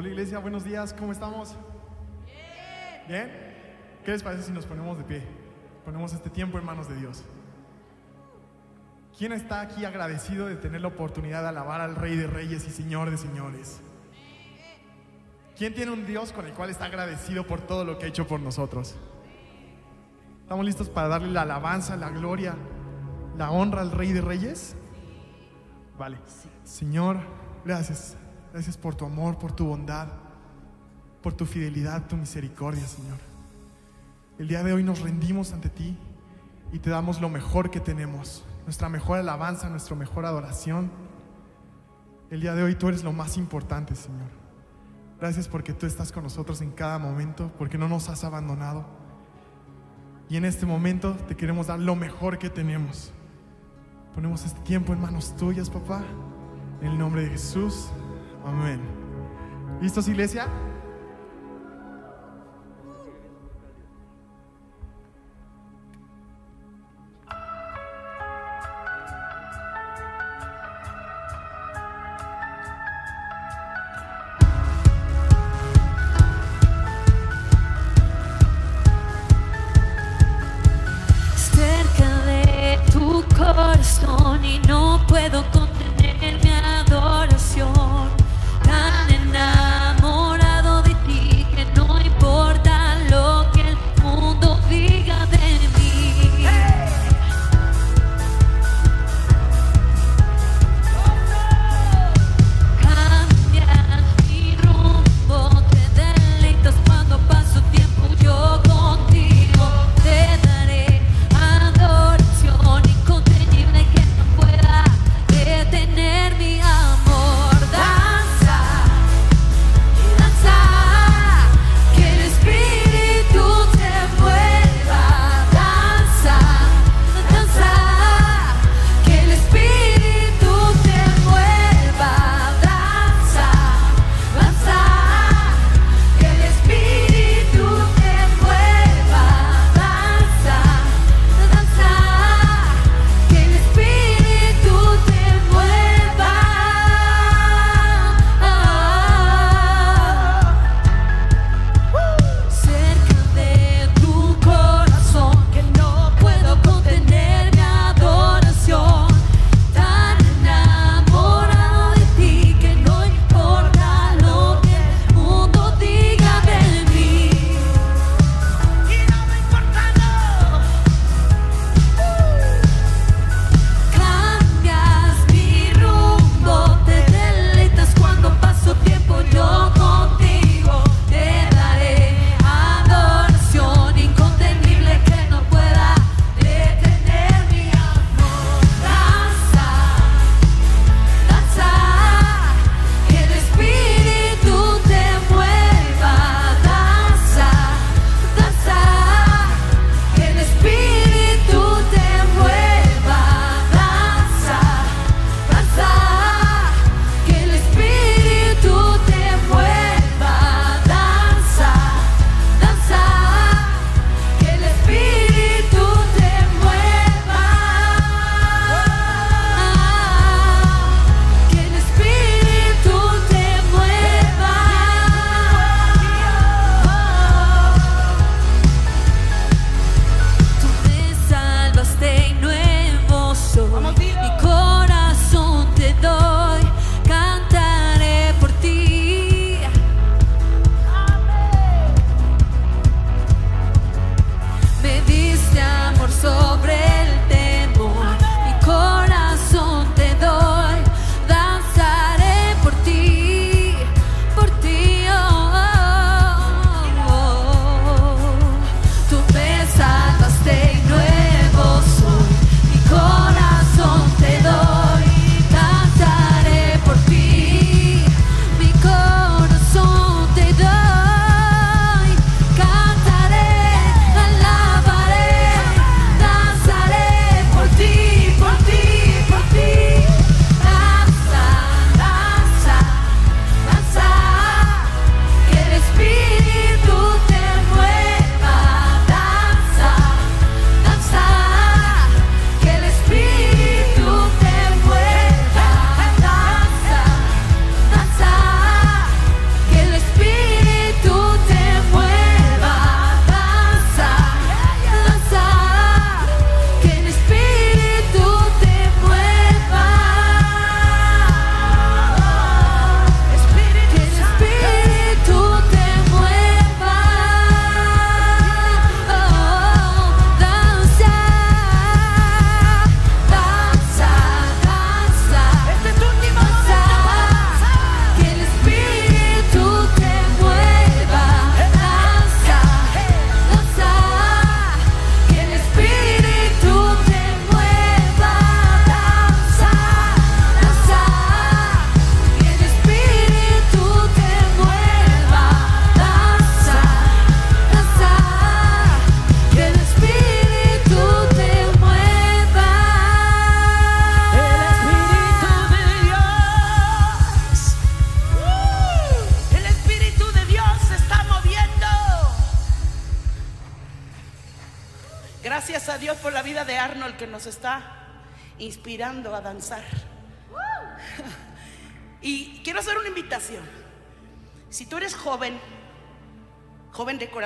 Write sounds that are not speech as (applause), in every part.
Hola iglesia, buenos días, ¿cómo estamos? Bien. ¿Qué les parece si nos ponemos de pie? Ponemos este tiempo en manos de Dios. ¿Quién está aquí agradecido de tener la oportunidad de alabar al Rey de Reyes y Señor de Señores? ¿Quién tiene un Dios con el cual está agradecido por todo lo que ha hecho por nosotros? ¿Estamos listos para darle la alabanza, la gloria, la honra al Rey de Reyes? Vale. Señor, gracias. Gracias por tu amor, por tu bondad, por tu fidelidad, tu misericordia, Señor. El día de hoy nos rendimos ante ti y te damos lo mejor que tenemos, nuestra mejor alabanza, nuestra mejor adoración. El día de hoy tú eres lo más importante, Señor. Gracias porque tú estás con nosotros en cada momento, porque no nos has abandonado. Y en este momento te queremos dar lo mejor que tenemos. Ponemos este tiempo en manos tuyas, papá. En el nombre de Jesús. Amén. ¿Listos, iglesia?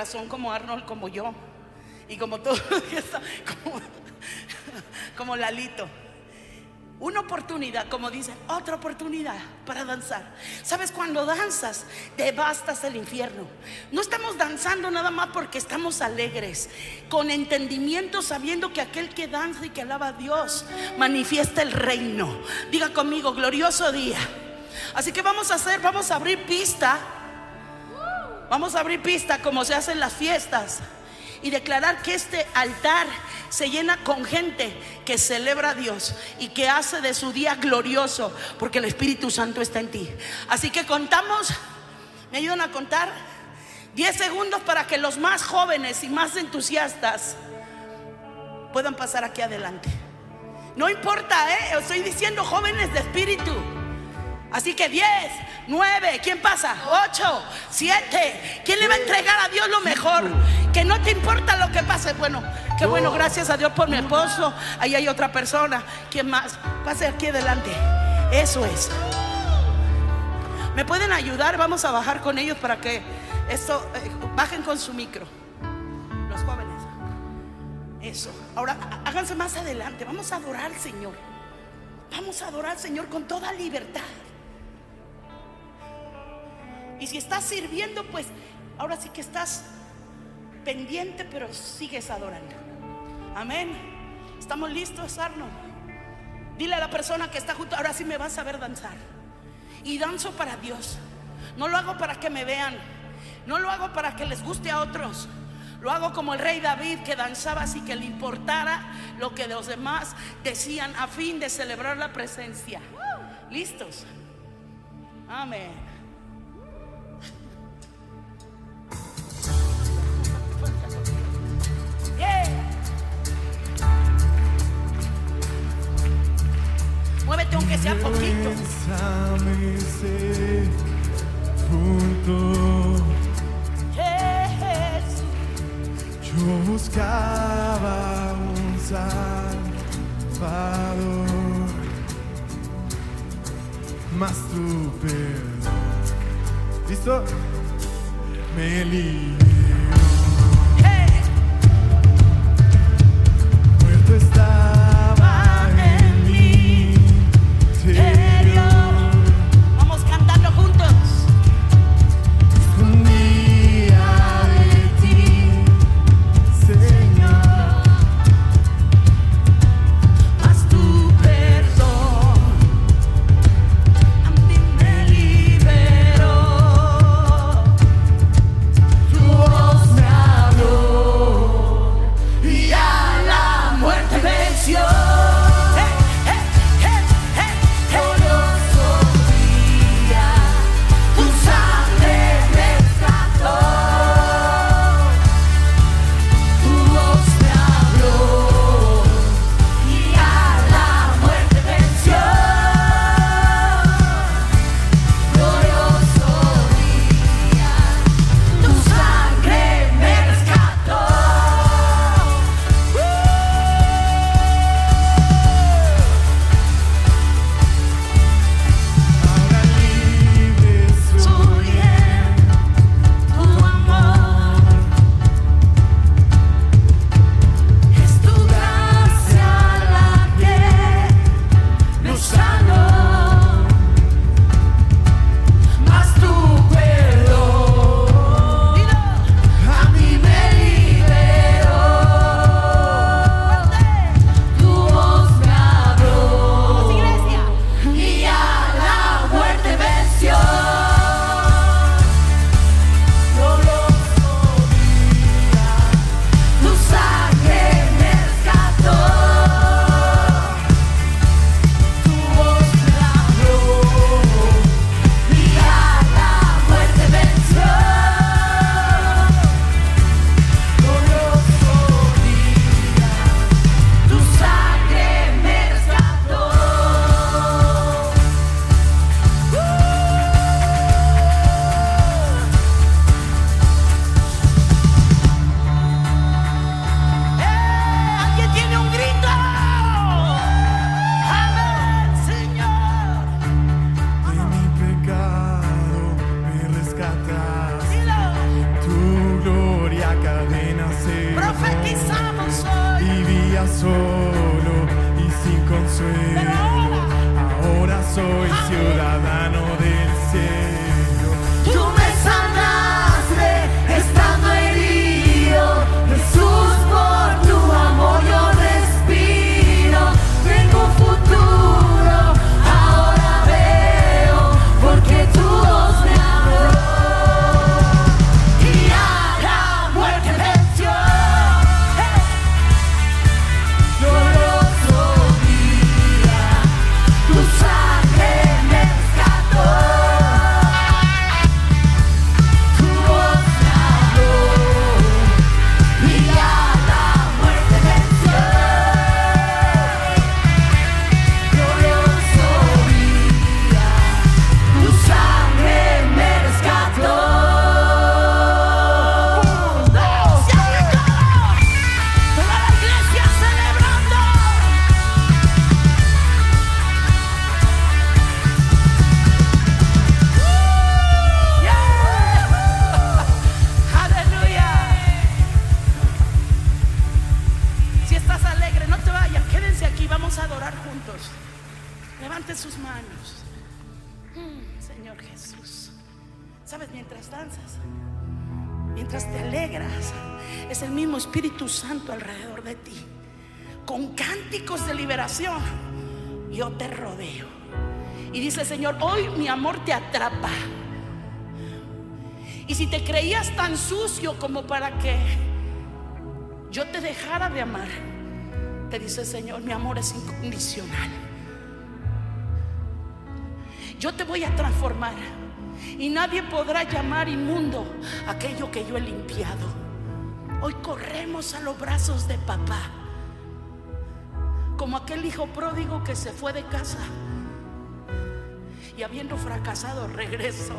Corazón como Arnold, como yo, y como todo, (laughs) como, como Lalito, una oportunidad, como dicen, otra oportunidad para danzar. ¿Sabes? Cuando danzas, devastas el infierno. No estamos danzando nada más porque estamos alegres, con entendimiento, sabiendo que aquel que danza y que alaba a Dios manifiesta el reino. Diga conmigo, glorioso día. Así que vamos a hacer, vamos a abrir pista. Vamos a abrir pista como se hacen las fiestas y declarar que este altar se llena con gente que celebra a Dios y que hace de su día glorioso porque el Espíritu Santo está en ti. Así que contamos, me ayudan a contar 10 segundos para que los más jóvenes y más entusiastas puedan pasar aquí adelante. No importa, ¿eh? estoy diciendo jóvenes de espíritu. Así que 10, 9, ¿quién pasa? 8, 7. ¿Quién le va a entregar a Dios lo mejor? Que no te importa lo que pase. Bueno, qué bueno, gracias a Dios por mi esposo. Ahí hay otra persona. ¿Quién más? Pase aquí adelante. Eso es. ¿Me pueden ayudar? Vamos a bajar con ellos para que esto eh, bajen con su micro. Los jóvenes. Eso. Ahora háganse más adelante. Vamos a adorar al Señor. Vamos a adorar al Señor con toda libertad. Y si estás sirviendo, pues ahora sí que estás pendiente, pero sigues adorando. Amén. ¿Estamos listos, Arno? Dile a la persona que está junto, ahora sí me vas a ver danzar. Y danzo para Dios. No lo hago para que me vean. No lo hago para que les guste a otros. Lo hago como el rey David que danzaba así que le importara lo que los demás decían a fin de celebrar la presencia. ¿Listos? Amén. Muévete aunque sea poquito. Punto. Jesús. Yo buscaba un salvador, mas tu perdón, ¿listo? Me liberó. Hey. Muerto mi Hey. Yo te voy a transformar y nadie podrá llamar inmundo aquello que yo he limpiado. Hoy corremos a los brazos de papá, como aquel hijo pródigo que se fue de casa y habiendo fracasado regresó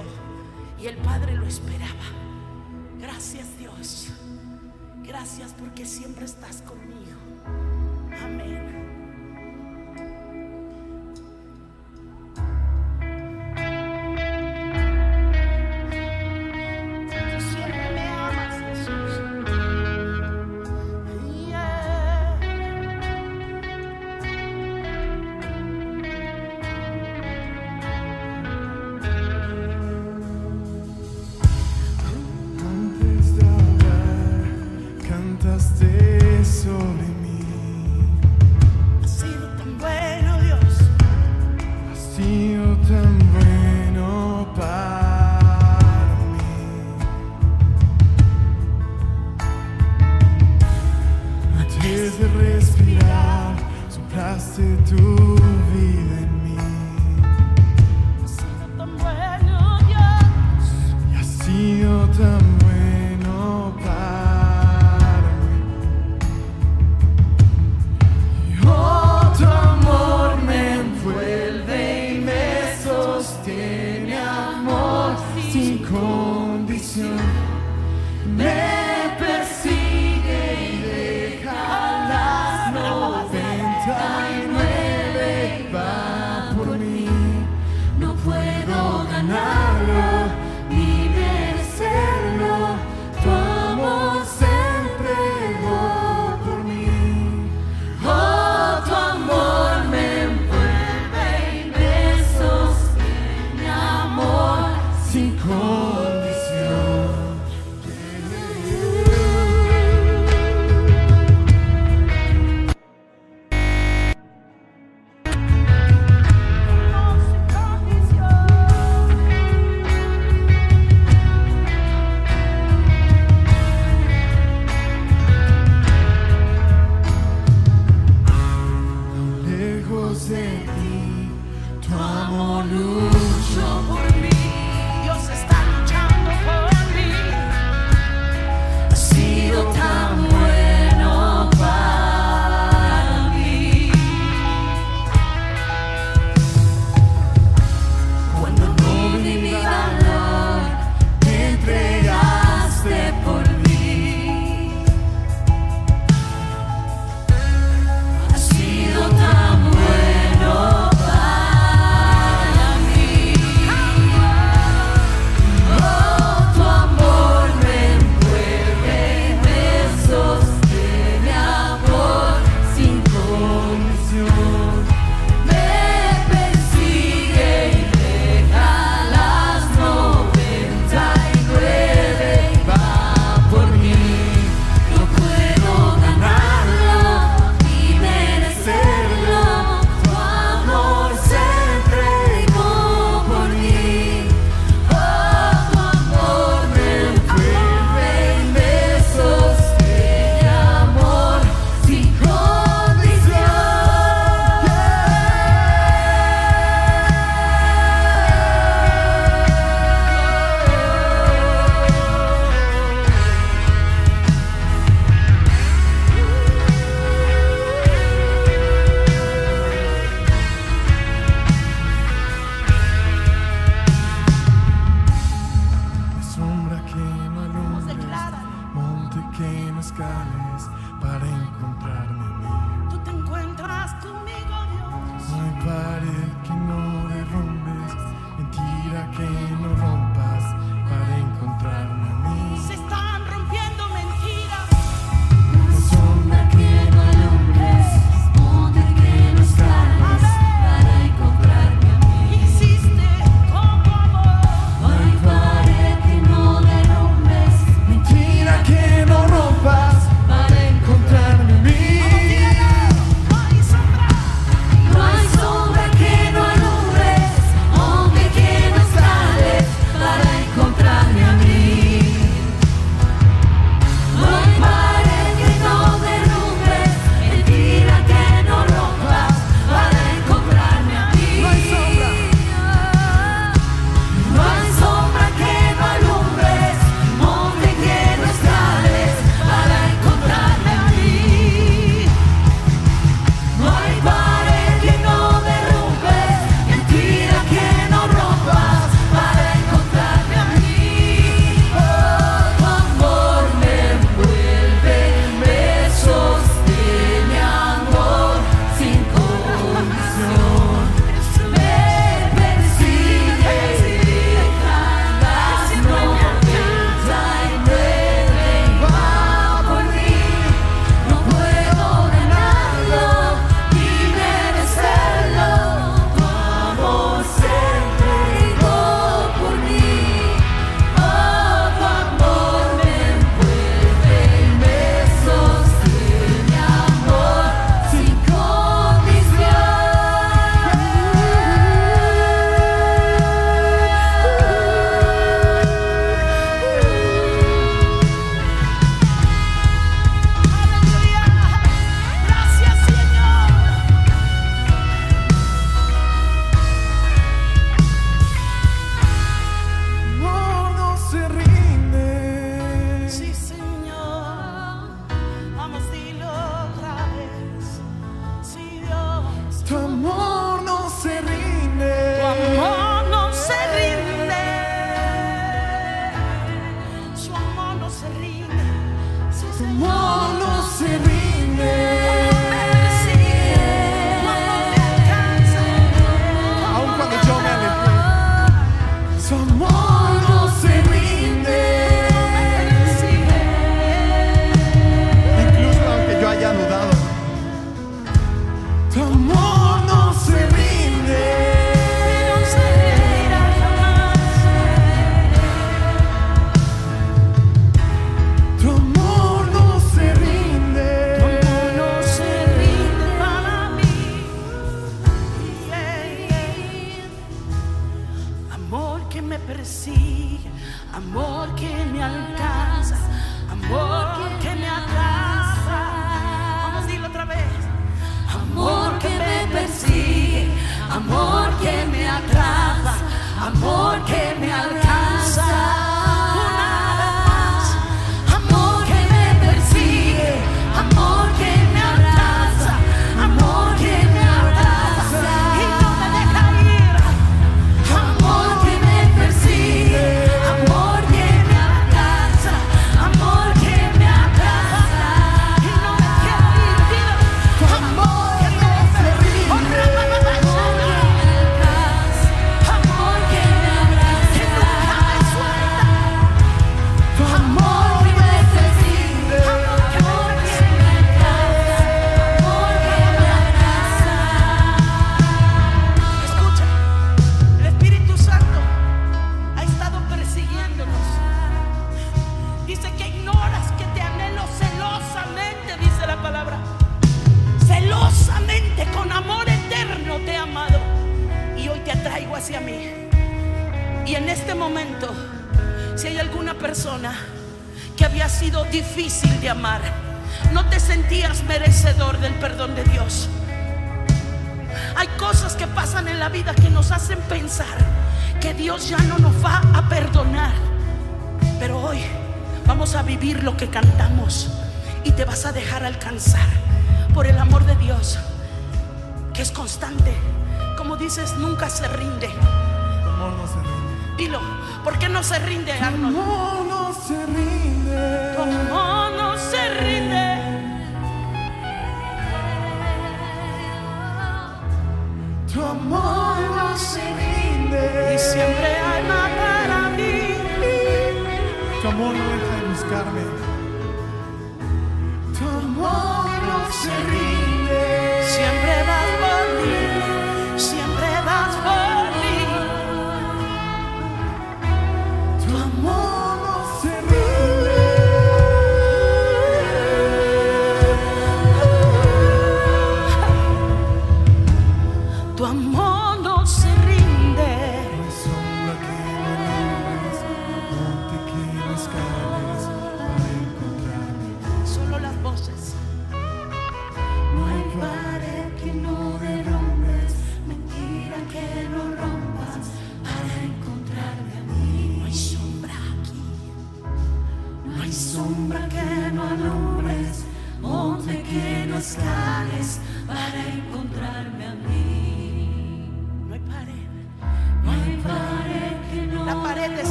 y el padre lo esperaba. Gracias Dios, gracias porque siempre estás conmigo.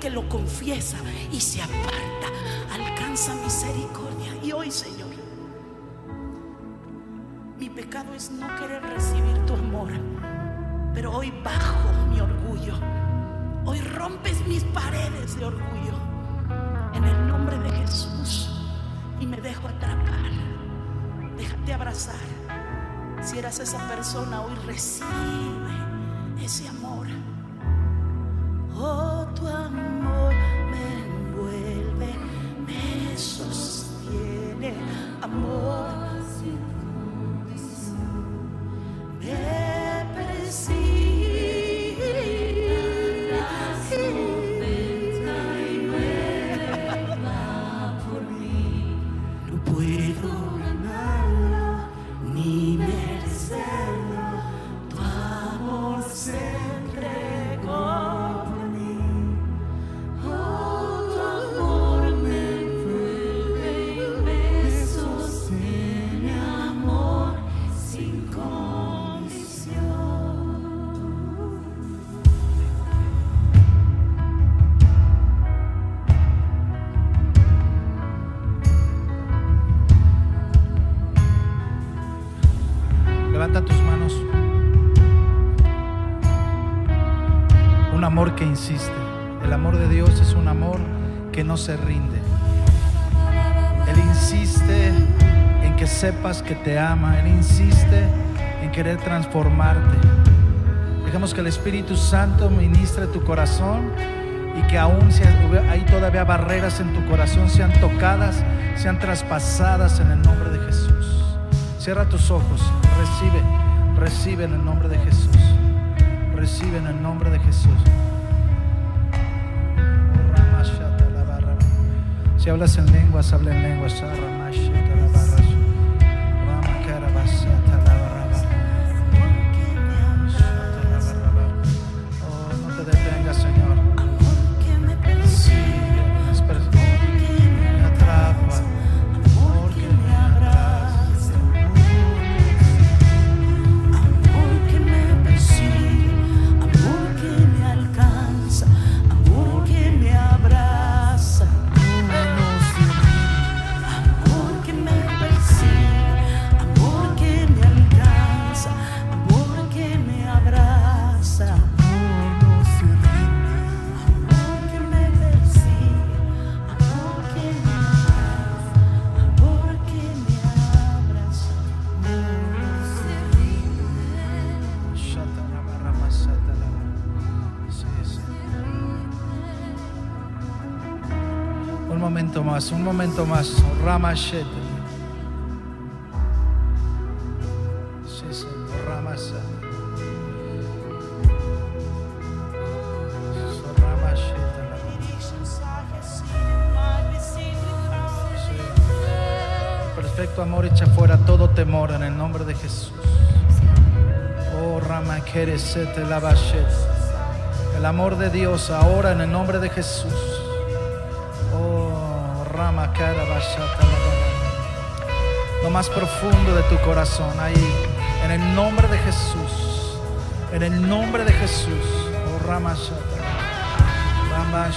que lo confiesa y se aparta alcanza misericordia. Y hoy, Señor, mi pecado es no querer recibir tu amor, pero hoy bajo mi orgullo. Hoy rompes mis paredes de orgullo en el nombre de Jesús y me dejo atrapar. Déjate abrazar. Si eras esa persona, hoy recibe amor. insiste. El amor de Dios es un amor que no se rinde. Él insiste en que sepas que te ama. Él insiste en querer transformarte. Dejemos que el Espíritu Santo ministre tu corazón y que aún si hay todavía barreras en tu corazón sean tocadas, sean traspasadas en el nombre de Jesús. Cierra tus ojos, recibe, recibe en el nombre de Jesús. Recibe en el nombre de Jesús. Hablas en lenguas, habla en lenguas. Perfecto amor echa fuera todo temor en el nombre de Jesús. Oh, Rama Lavashet. El amor de Dios ahora en el nombre de Jesús. Oh, Rama Karabashata. Más profundo de tu corazón ahí. En el nombre de Jesús. En el nombre de Jesús. Oh, Rama Shata. Rama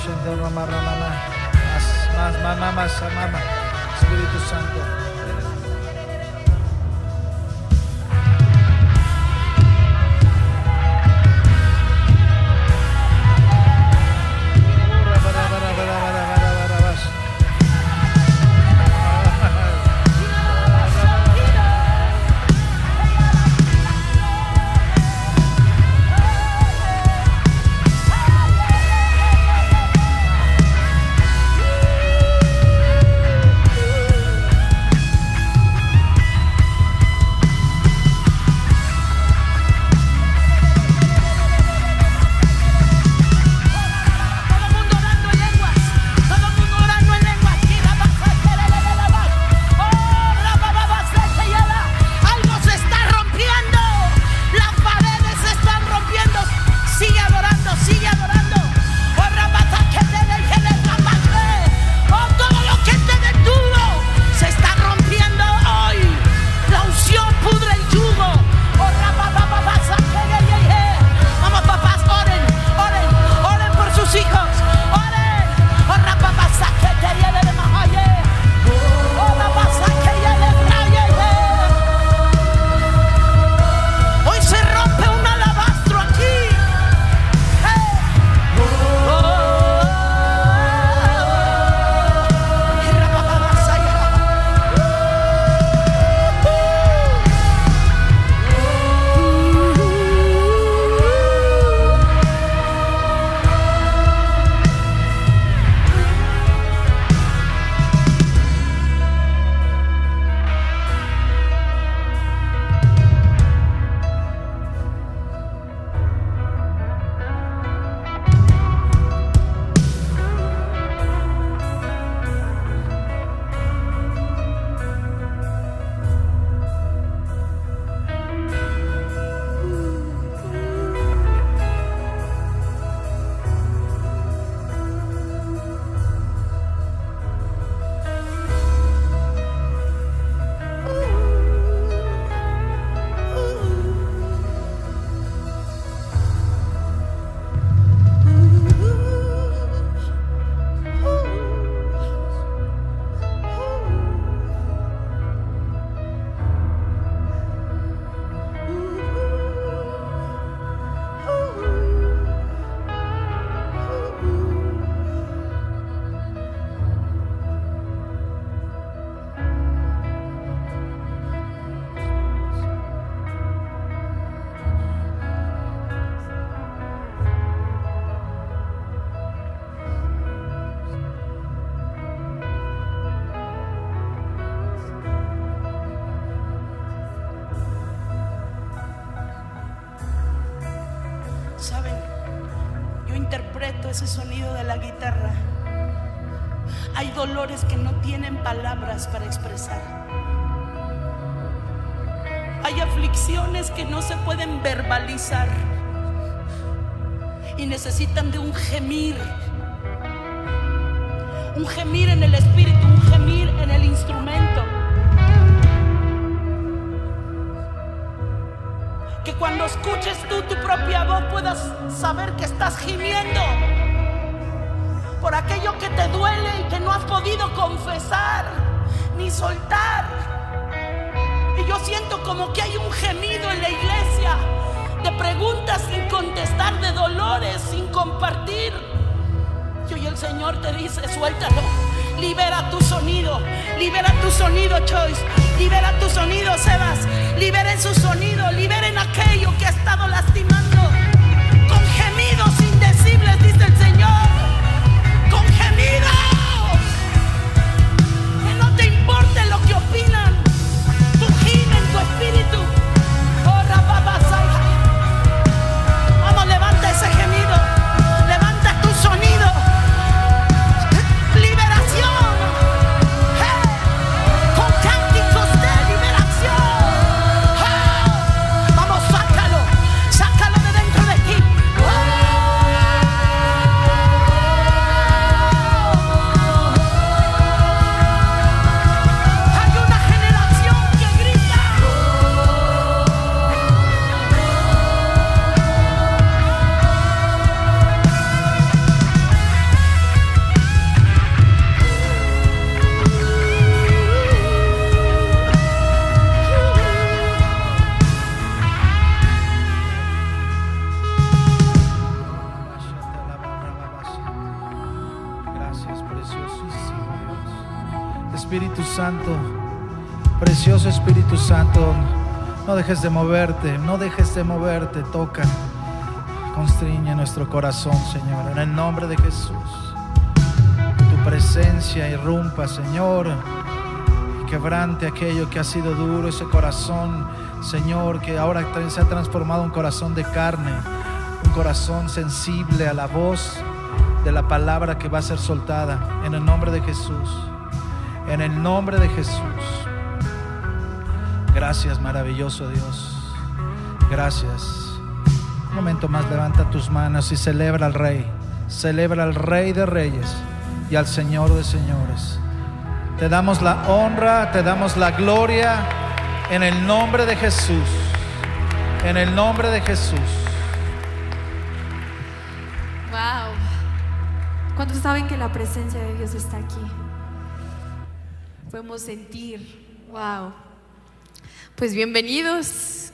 preguntas sin contestar, de dolores sin compartir. Y hoy el Señor te dice, suéltalo, libera tu sonido, libera tu sonido, Choice, libera tu sonido, Sebas, liberen su sonido, liberen aquello que ha estado lastimando. Con gemidos indecibles, dice el Señor, con gemidos. Que no te importe lo que opinan, tú gime en tu espíritu. Santo, precioso Espíritu Santo, no dejes de moverte, no dejes de moverte, toca, constriñe nuestro corazón, Señor, en el nombre de Jesús. Tu presencia irrumpa, Señor, y quebrante aquello que ha sido duro, ese corazón, Señor, que ahora se ha transformado en un corazón de carne, un corazón sensible a la voz de la palabra que va a ser soltada en el nombre de Jesús. En el nombre de Jesús. Gracias, maravilloso Dios. Gracias. Un momento más, levanta tus manos y celebra al Rey. Celebra al Rey de Reyes y al Señor de Señores. Te damos la honra, te damos la gloria en el nombre de Jesús. En el nombre de Jesús. Wow. ¿Cuántos saben que la presencia de Dios está aquí? Podemos sentir. Wow. Pues bienvenidos.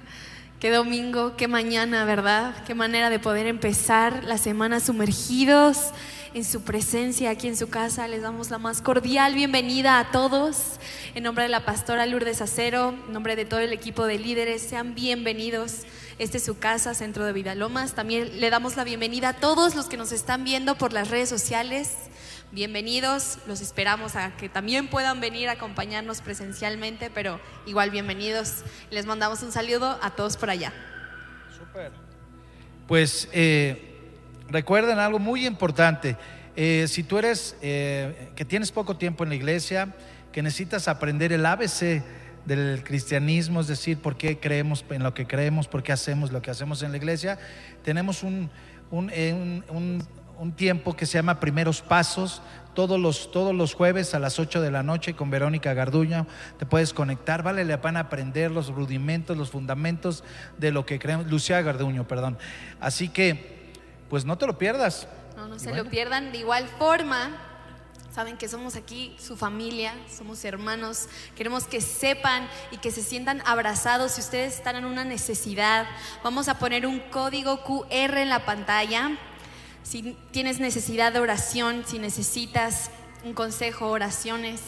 (laughs) Qué domingo, qué mañana, ¿verdad? Qué manera de poder empezar la semana sumergidos en su presencia aquí en su casa. Les damos la más cordial bienvenida a todos. En nombre de la pastora Lourdes Acero, en nombre de todo el equipo de líderes, sean bienvenidos. Este es su casa, Centro de Vidalomas. También le damos la bienvenida a todos los que nos están viendo por las redes sociales. Bienvenidos, los esperamos a que también puedan venir a acompañarnos presencialmente, pero igual bienvenidos. Les mandamos un saludo a todos por allá. Pues eh, recuerden algo muy importante. Eh, si tú eres eh, que tienes poco tiempo en la iglesia, que necesitas aprender el ABC del cristianismo, es decir, por qué creemos en lo que creemos, por qué hacemos lo que hacemos en la iglesia, tenemos un, un- un- un tiempo que se llama Primeros Pasos. Todos los, todos los jueves a las 8 de la noche con Verónica Garduño te puedes conectar. Vale la pena aprender los rudimentos, los fundamentos de lo que creemos. Lucía Garduño, perdón. Así que, pues no te lo pierdas. No, no Y se bueno. lo pierdan. De igual forma, saben que somos aquí su familia, somos hermanos. Queremos que sepan y que se sientan abrazados. Si ustedes están en una necesidad, vamos a poner un código QR en la pantalla. Si tienes necesidad de oración, si necesitas un consejo, oraciones,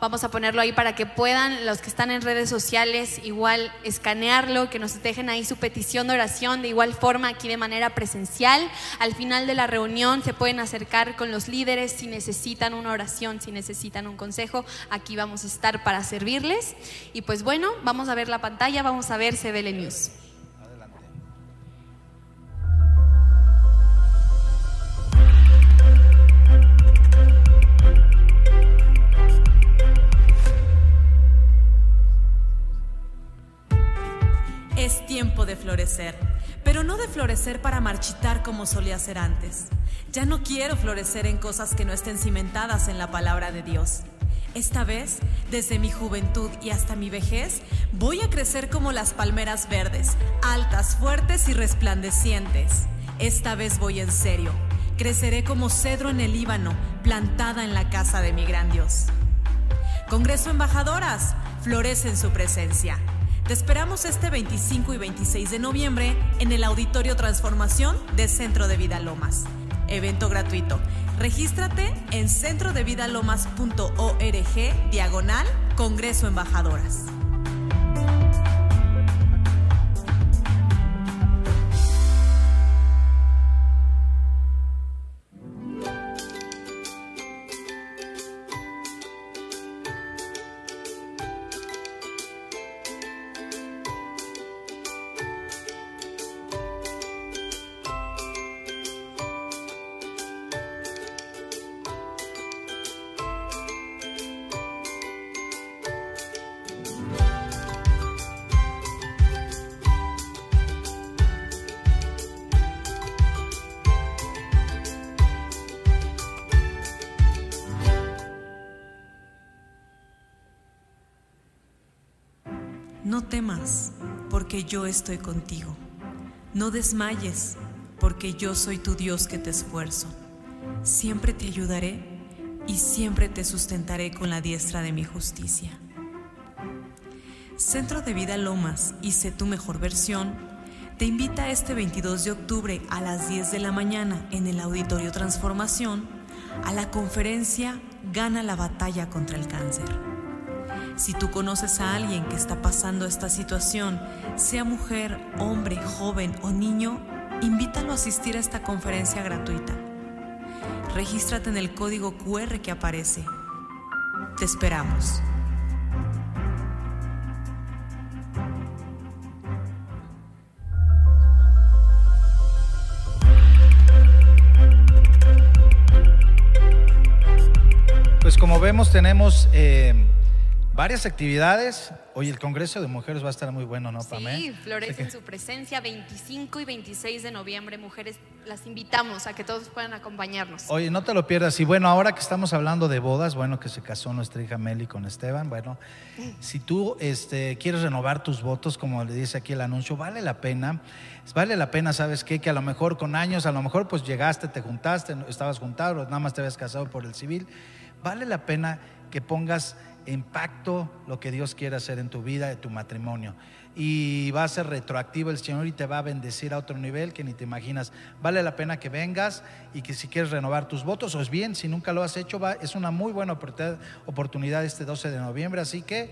vamos a ponerlo ahí para que puedan los que están en redes sociales igual escanearlo, que nos dejen ahí su petición de oración de igual forma aquí de manera presencial. Al final de la reunión se pueden acercar con los líderes si necesitan una oración, si necesitan un consejo. Aquí vamos a estar para servirles. Y pues bueno, vamos a ver la pantalla, vamos a ver CBL News. Tiempo de florecer, pero no de florecer para marchitar como solía ser antes. Ya no quiero florecer en cosas que no estén cimentadas en la palabra de Dios. Esta vez, desde mi juventud y hasta mi vejez, voy a crecer como las palmeras verdes, altas, fuertes y resplandecientes. Esta vez voy en serio. Creceré como cedro en el Líbano, plantada en la casa de mi gran Dios. Congreso Embajadoras, florece en su presencia. Te esperamos este 25 y 26 de noviembre en el Auditorio Transformación de Centro de Vida Lomas. Evento gratuito. Regístrate en centrodevidalomas.org diagonal Congreso Embajadoras. Yo estoy contigo. No desmayes, porque yo soy tu Dios que te esfuerzo. Siempre te ayudaré y siempre te sustentaré con la diestra de mi justicia. Centro de Vida Lomas y Sé tu mejor versión te invita este 22 de octubre a las 10 de la mañana en el Auditorio Transformación a la conferencia Gana la batalla contra el cáncer. Si tú conoces a alguien que está pasando esta situación, sea mujer, hombre, joven o niño, invítalo a asistir a esta conferencia gratuita. Regístrate en el código QR que aparece. Te esperamos. Pues como vemos tenemos eh, varias actividades. Hoy el Congreso de Mujeres va a estar muy bueno, ¿no, Pamé? Sí, florece en su presencia 25 y 26 de noviembre. Mujeres, las invitamos a que todos puedan acompañarnos. Oye, no te lo pierdas. Y bueno, ahora que estamos hablando de bodas, bueno, que se casó nuestra hija Meli con Esteban, bueno, si tú este, quieres renovar tus votos, como le dice aquí el anuncio, vale la pena. Vale la pena, ¿sabes qué? Que a lo mejor con años, a lo mejor pues llegaste, te juntaste, estabas juntado, nada más te habías casado por el civil. Vale la pena que pongas en pacto lo que Dios quiere hacer en tu vida, de tu matrimonio. Y va a ser retroactivo el Señor y te va a bendecir a otro nivel que ni te imaginas. Vale la pena que vengas y que si quieres renovar tus votos, o es bien, si nunca lo has hecho, va- es una muy buena oportunidad, oportunidad este 12 de noviembre. Así que,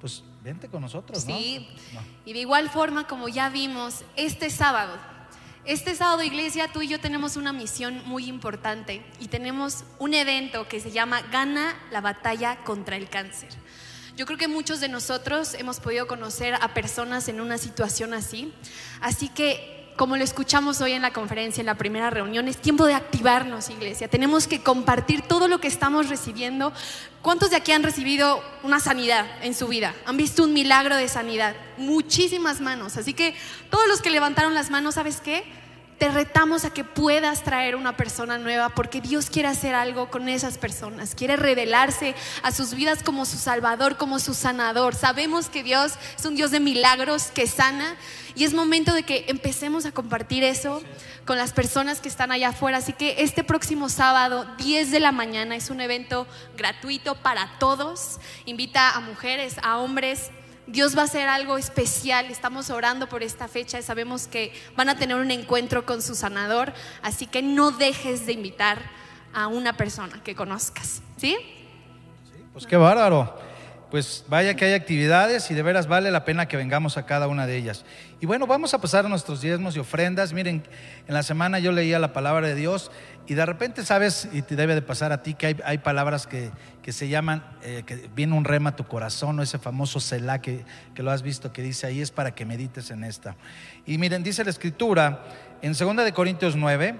pues, vente con nosotros, ¿no? Sí, No. y de igual forma, como ya vimos, este sábado, este sábado, iglesia, tú y yo tenemos una misión muy importante y tenemos un evento que se llama Gana la batalla contra el cáncer. Yo creo que muchos de nosotros hemos podido conocer a personas en una situación así, así que como lo escuchamos hoy en la conferencia, en la primera reunión, es tiempo de activarnos, iglesia. Tenemos que compartir todo lo que estamos recibiendo. ¿Cuántos de aquí han recibido una sanidad en su vida? ¿Han visto un milagro de sanidad? Muchísimas manos. Así que todos los que levantaron las manos, ¿sabes qué? Te retamos a que puedas traer una persona nueva porque Dios quiere hacer algo con esas personas. Quiere revelarse a sus vidas como su salvador, como su sanador. Sabemos que Dios es un Dios de milagros que sana y es momento de que empecemos a compartir eso con las personas que están allá afuera. Así que este próximo sábado, 10 de la mañana, es un evento gratuito para todos. Invita a mujeres, a hombres. Dios va a hacer algo especial. Estamos orando por esta fecha y sabemos que van a tener un encuentro con su sanador. Así que no dejes de invitar a una persona que conozcas. ¿Sí? Pues qué bárbaro. Pues vaya que hay actividades y de veras vale la pena que vengamos a cada una de ellas. Y bueno, vamos a pasar a nuestros diezmos y ofrendas. Miren, en la semana yo leía la palabra de Dios y de repente sabes, y te debe de pasar a ti, que hay, hay palabras que, que se llaman, eh, que viene un rema a tu corazón, o ese famoso Selah que, que lo has visto, que dice ahí, es para que medites en esta. Y miren, dice la escritura en 2 de Corintios 9,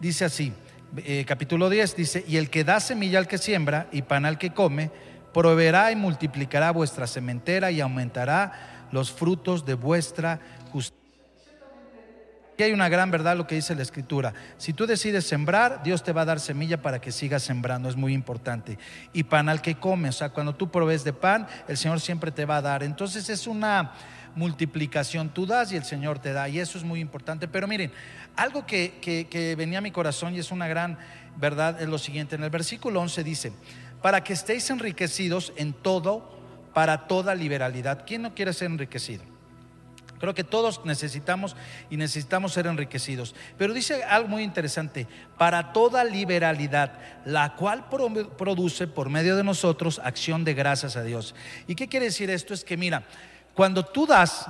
dice así, eh, capítulo 10, dice, y el que da semilla al que siembra y pan al que come, proveerá y multiplicará vuestra sementera y aumentará los frutos de vuestra justicia. Aquí hay una gran verdad lo que dice la escritura. Si tú decides sembrar, Dios te va a dar semilla para que sigas sembrando, es muy importante. Y pan al que come, o sea, cuando tú provees de pan, el Señor siempre te va a dar. Entonces es una multiplicación, tú das y el Señor te da, y eso es muy importante. Pero miren, algo que, que- que venía a mi corazón y es una gran verdad es lo siguiente. En el versículo 11 dice, para que estéis enriquecidos en todo, para toda liberalidad. ¿Quién no quiere ser enriquecido? Creo que todos necesitamos y necesitamos ser enriquecidos. Pero dice algo muy interesante, para toda liberalidad, la cual pro- produce por medio de nosotros acción de gracias a Dios. ¿Y qué quiere decir esto? Es que mira, cuando tú das,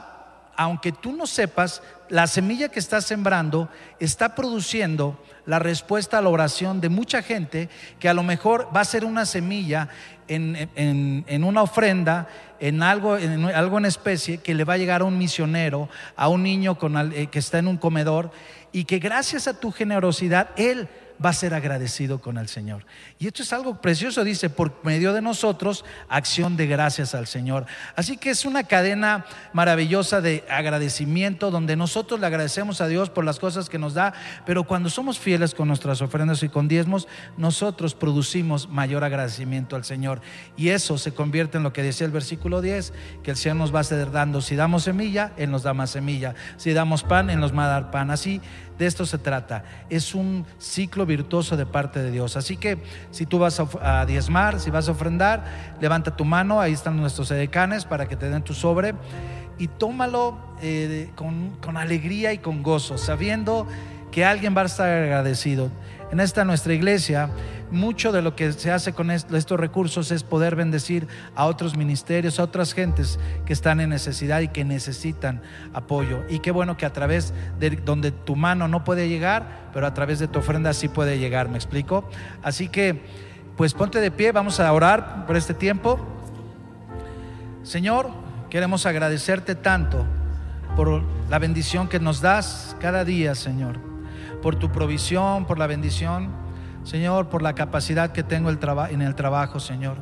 aunque tú no sepas, la semilla que estás sembrando está produciendo la respuesta a la oración de mucha gente que a lo mejor va a ser una semilla en, en- una ofrenda, en algo, en algo en especie que le va a llegar a un misionero, a un niño con eh, que está en un comedor y que gracias a tu generosidad él va a ser agradecido con el Señor. Y esto es algo precioso, dice, por medio de nosotros, acción de gracias al Señor. Así que es una cadena maravillosa de agradecimiento, donde nosotros le agradecemos a Dios por las cosas que nos da, pero cuando somos fieles con nuestras ofrendas y con diezmos, nosotros producimos mayor agradecimiento al Señor. Y eso se convierte en lo que decía el versículo 10, que el Señor nos va a estar dando. Si damos semilla, Él nos da más semilla. Si damos pan, Él nos va a dar pan. Así de esto se trata. Es un ciclo virtuoso de parte de Dios. Así que si tú vas a, diezmar, si vas a ofrendar, levanta tu mano. Ahí están nuestros edecanes para que te den tu sobre. Y tómalo eh, con, con alegría y con gozo, sabiendo que alguien va a estar agradecido. En esta nuestra iglesia, mucho de lo que se hace con est- estos recursos es poder bendecir a otros ministerios, a otras gentes que están en necesidad y que necesitan apoyo. Y qué bueno que a través de donde tu mano no puede llegar, pero a través de tu ofrenda sí puede llegar, ¿me explico? Así que, pues ponte de pie, vamos a orar por este tiempo. Señor, queremos agradecerte tanto por la bendición que nos das cada día, Señor, por tu provisión, por la bendición, Señor, por la capacidad que tengo en el trabajo, Señor.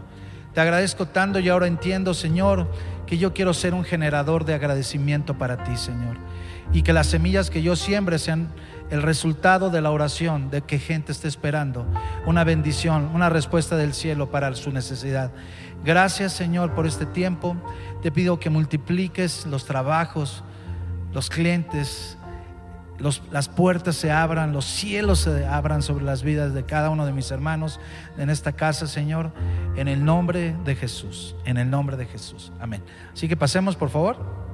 Te agradezco tanto y ahora entiendo, Señor, que yo quiero ser un generador de agradecimiento para ti, Señor. Y que las semillas que yo siembre sean el resultado de la oración de que gente esté esperando, una bendición, una respuesta del cielo para su necesidad. Gracias, Señor, por este tiempo. Te pido que multipliques los trabajos, los clientes, las puertas se abran, los cielos se abran sobre las vidas de cada uno de mis hermanos en esta casa, Señor, en el nombre de Jesús, en el nombre de Jesús. Amén. Así que pasemos, por favor.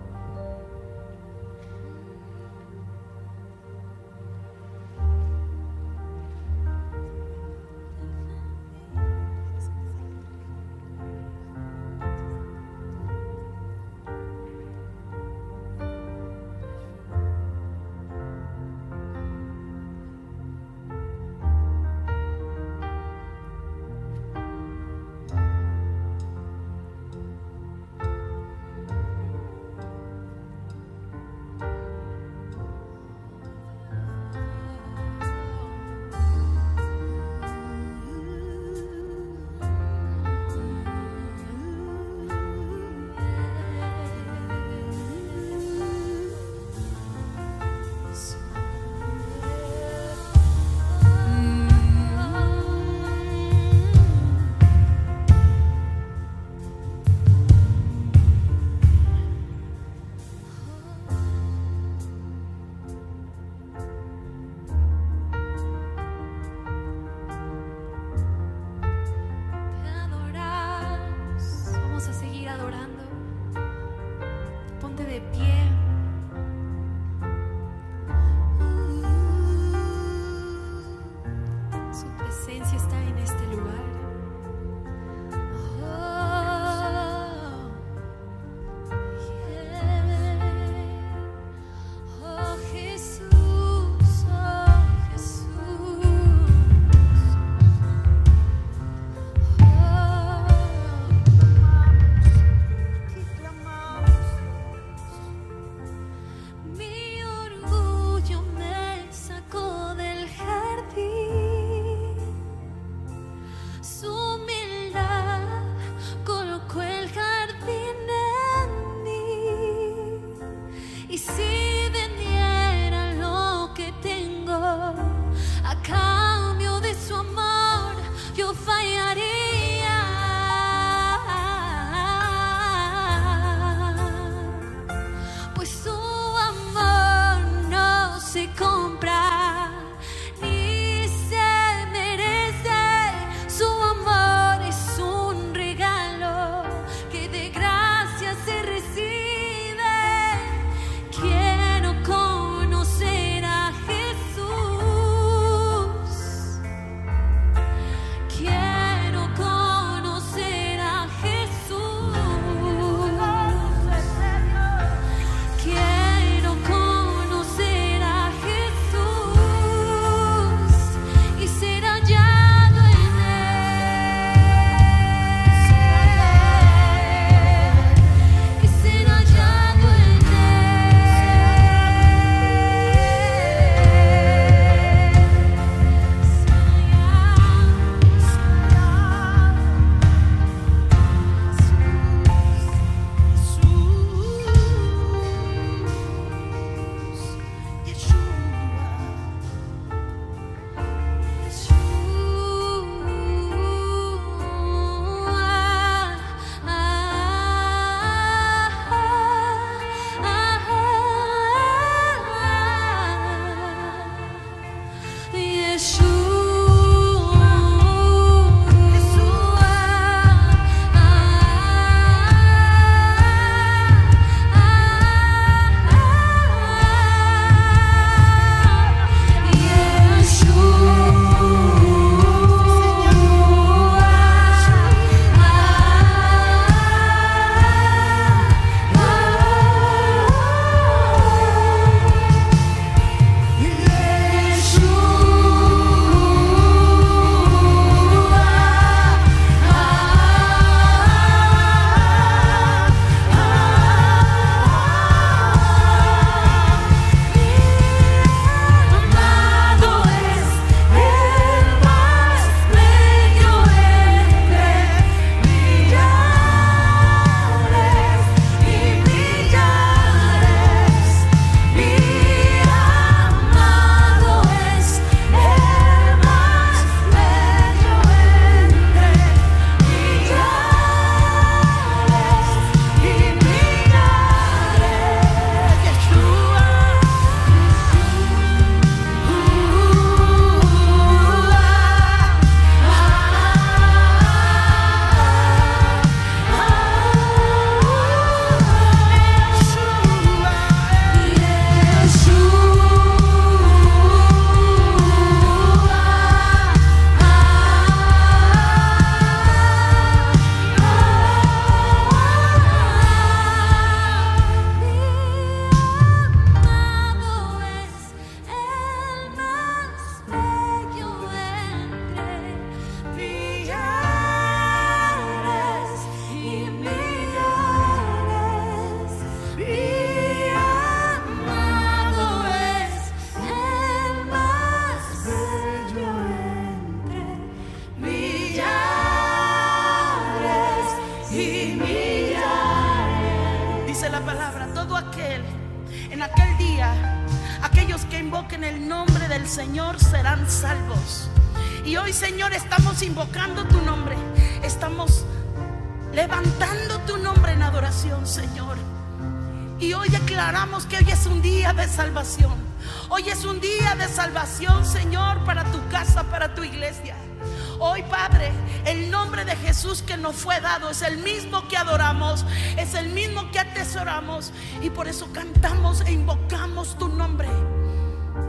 Y por eso cantamos e invocamos tu nombre.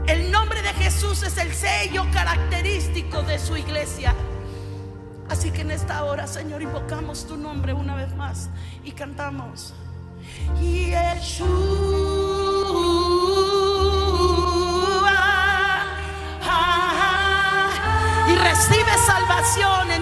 El nombre de Jesús es el sello característico de su iglesia. Así que en esta hora, Señor, invocamos tu nombre una vez más y cantamos. Yeshua. Ah, ah, ah. Y recibe salvación.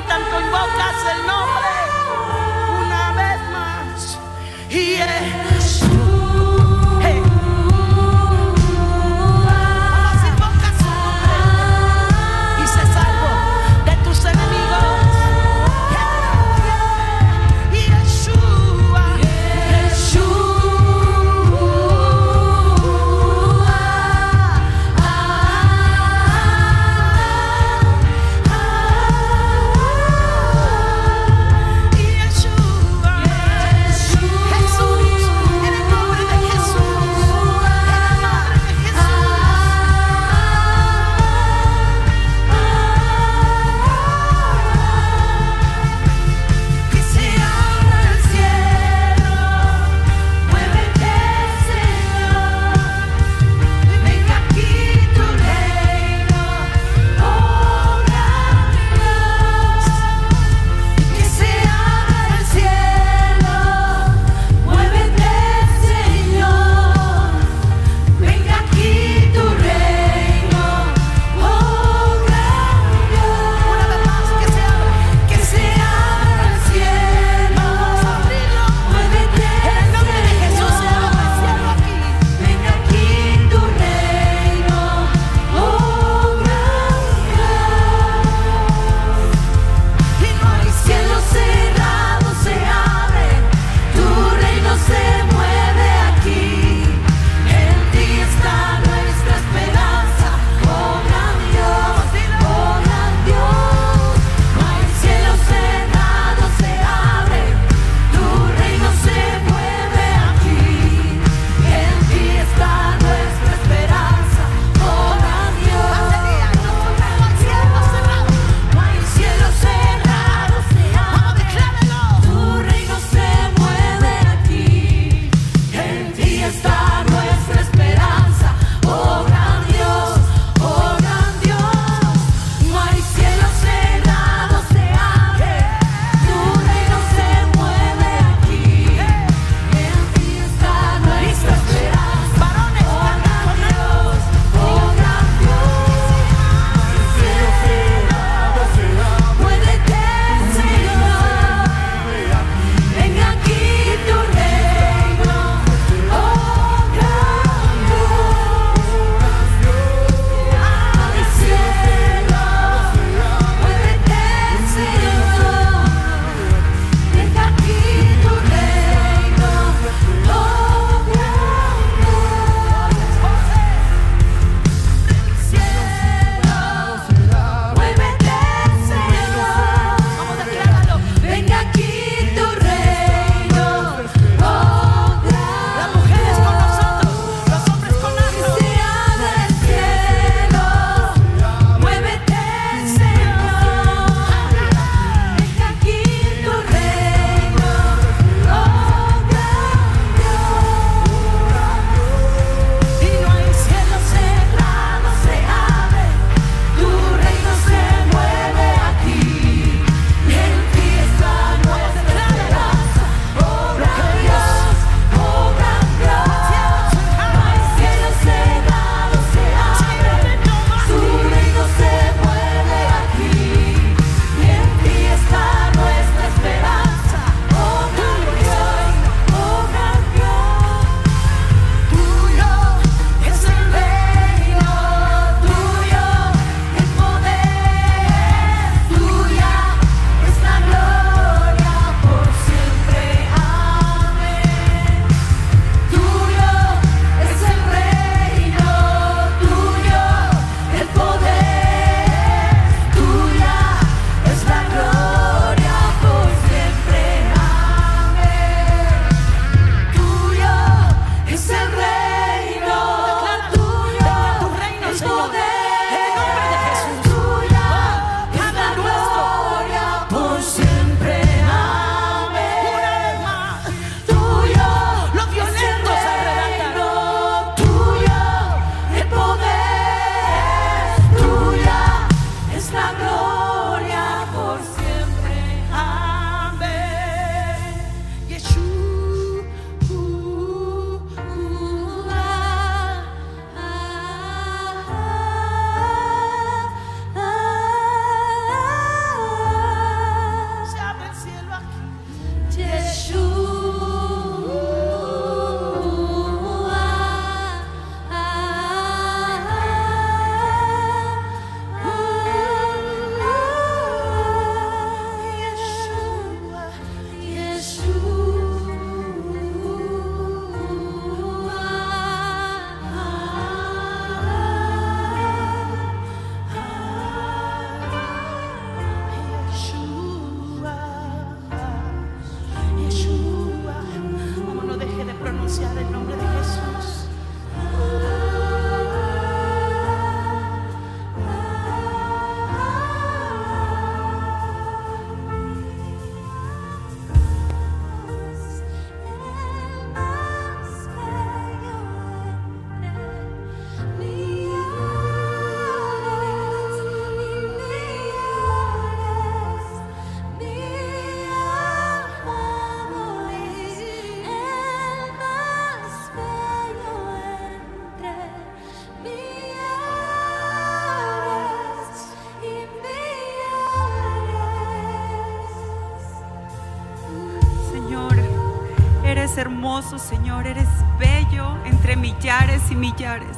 Señor, eres bello entre millares y millares.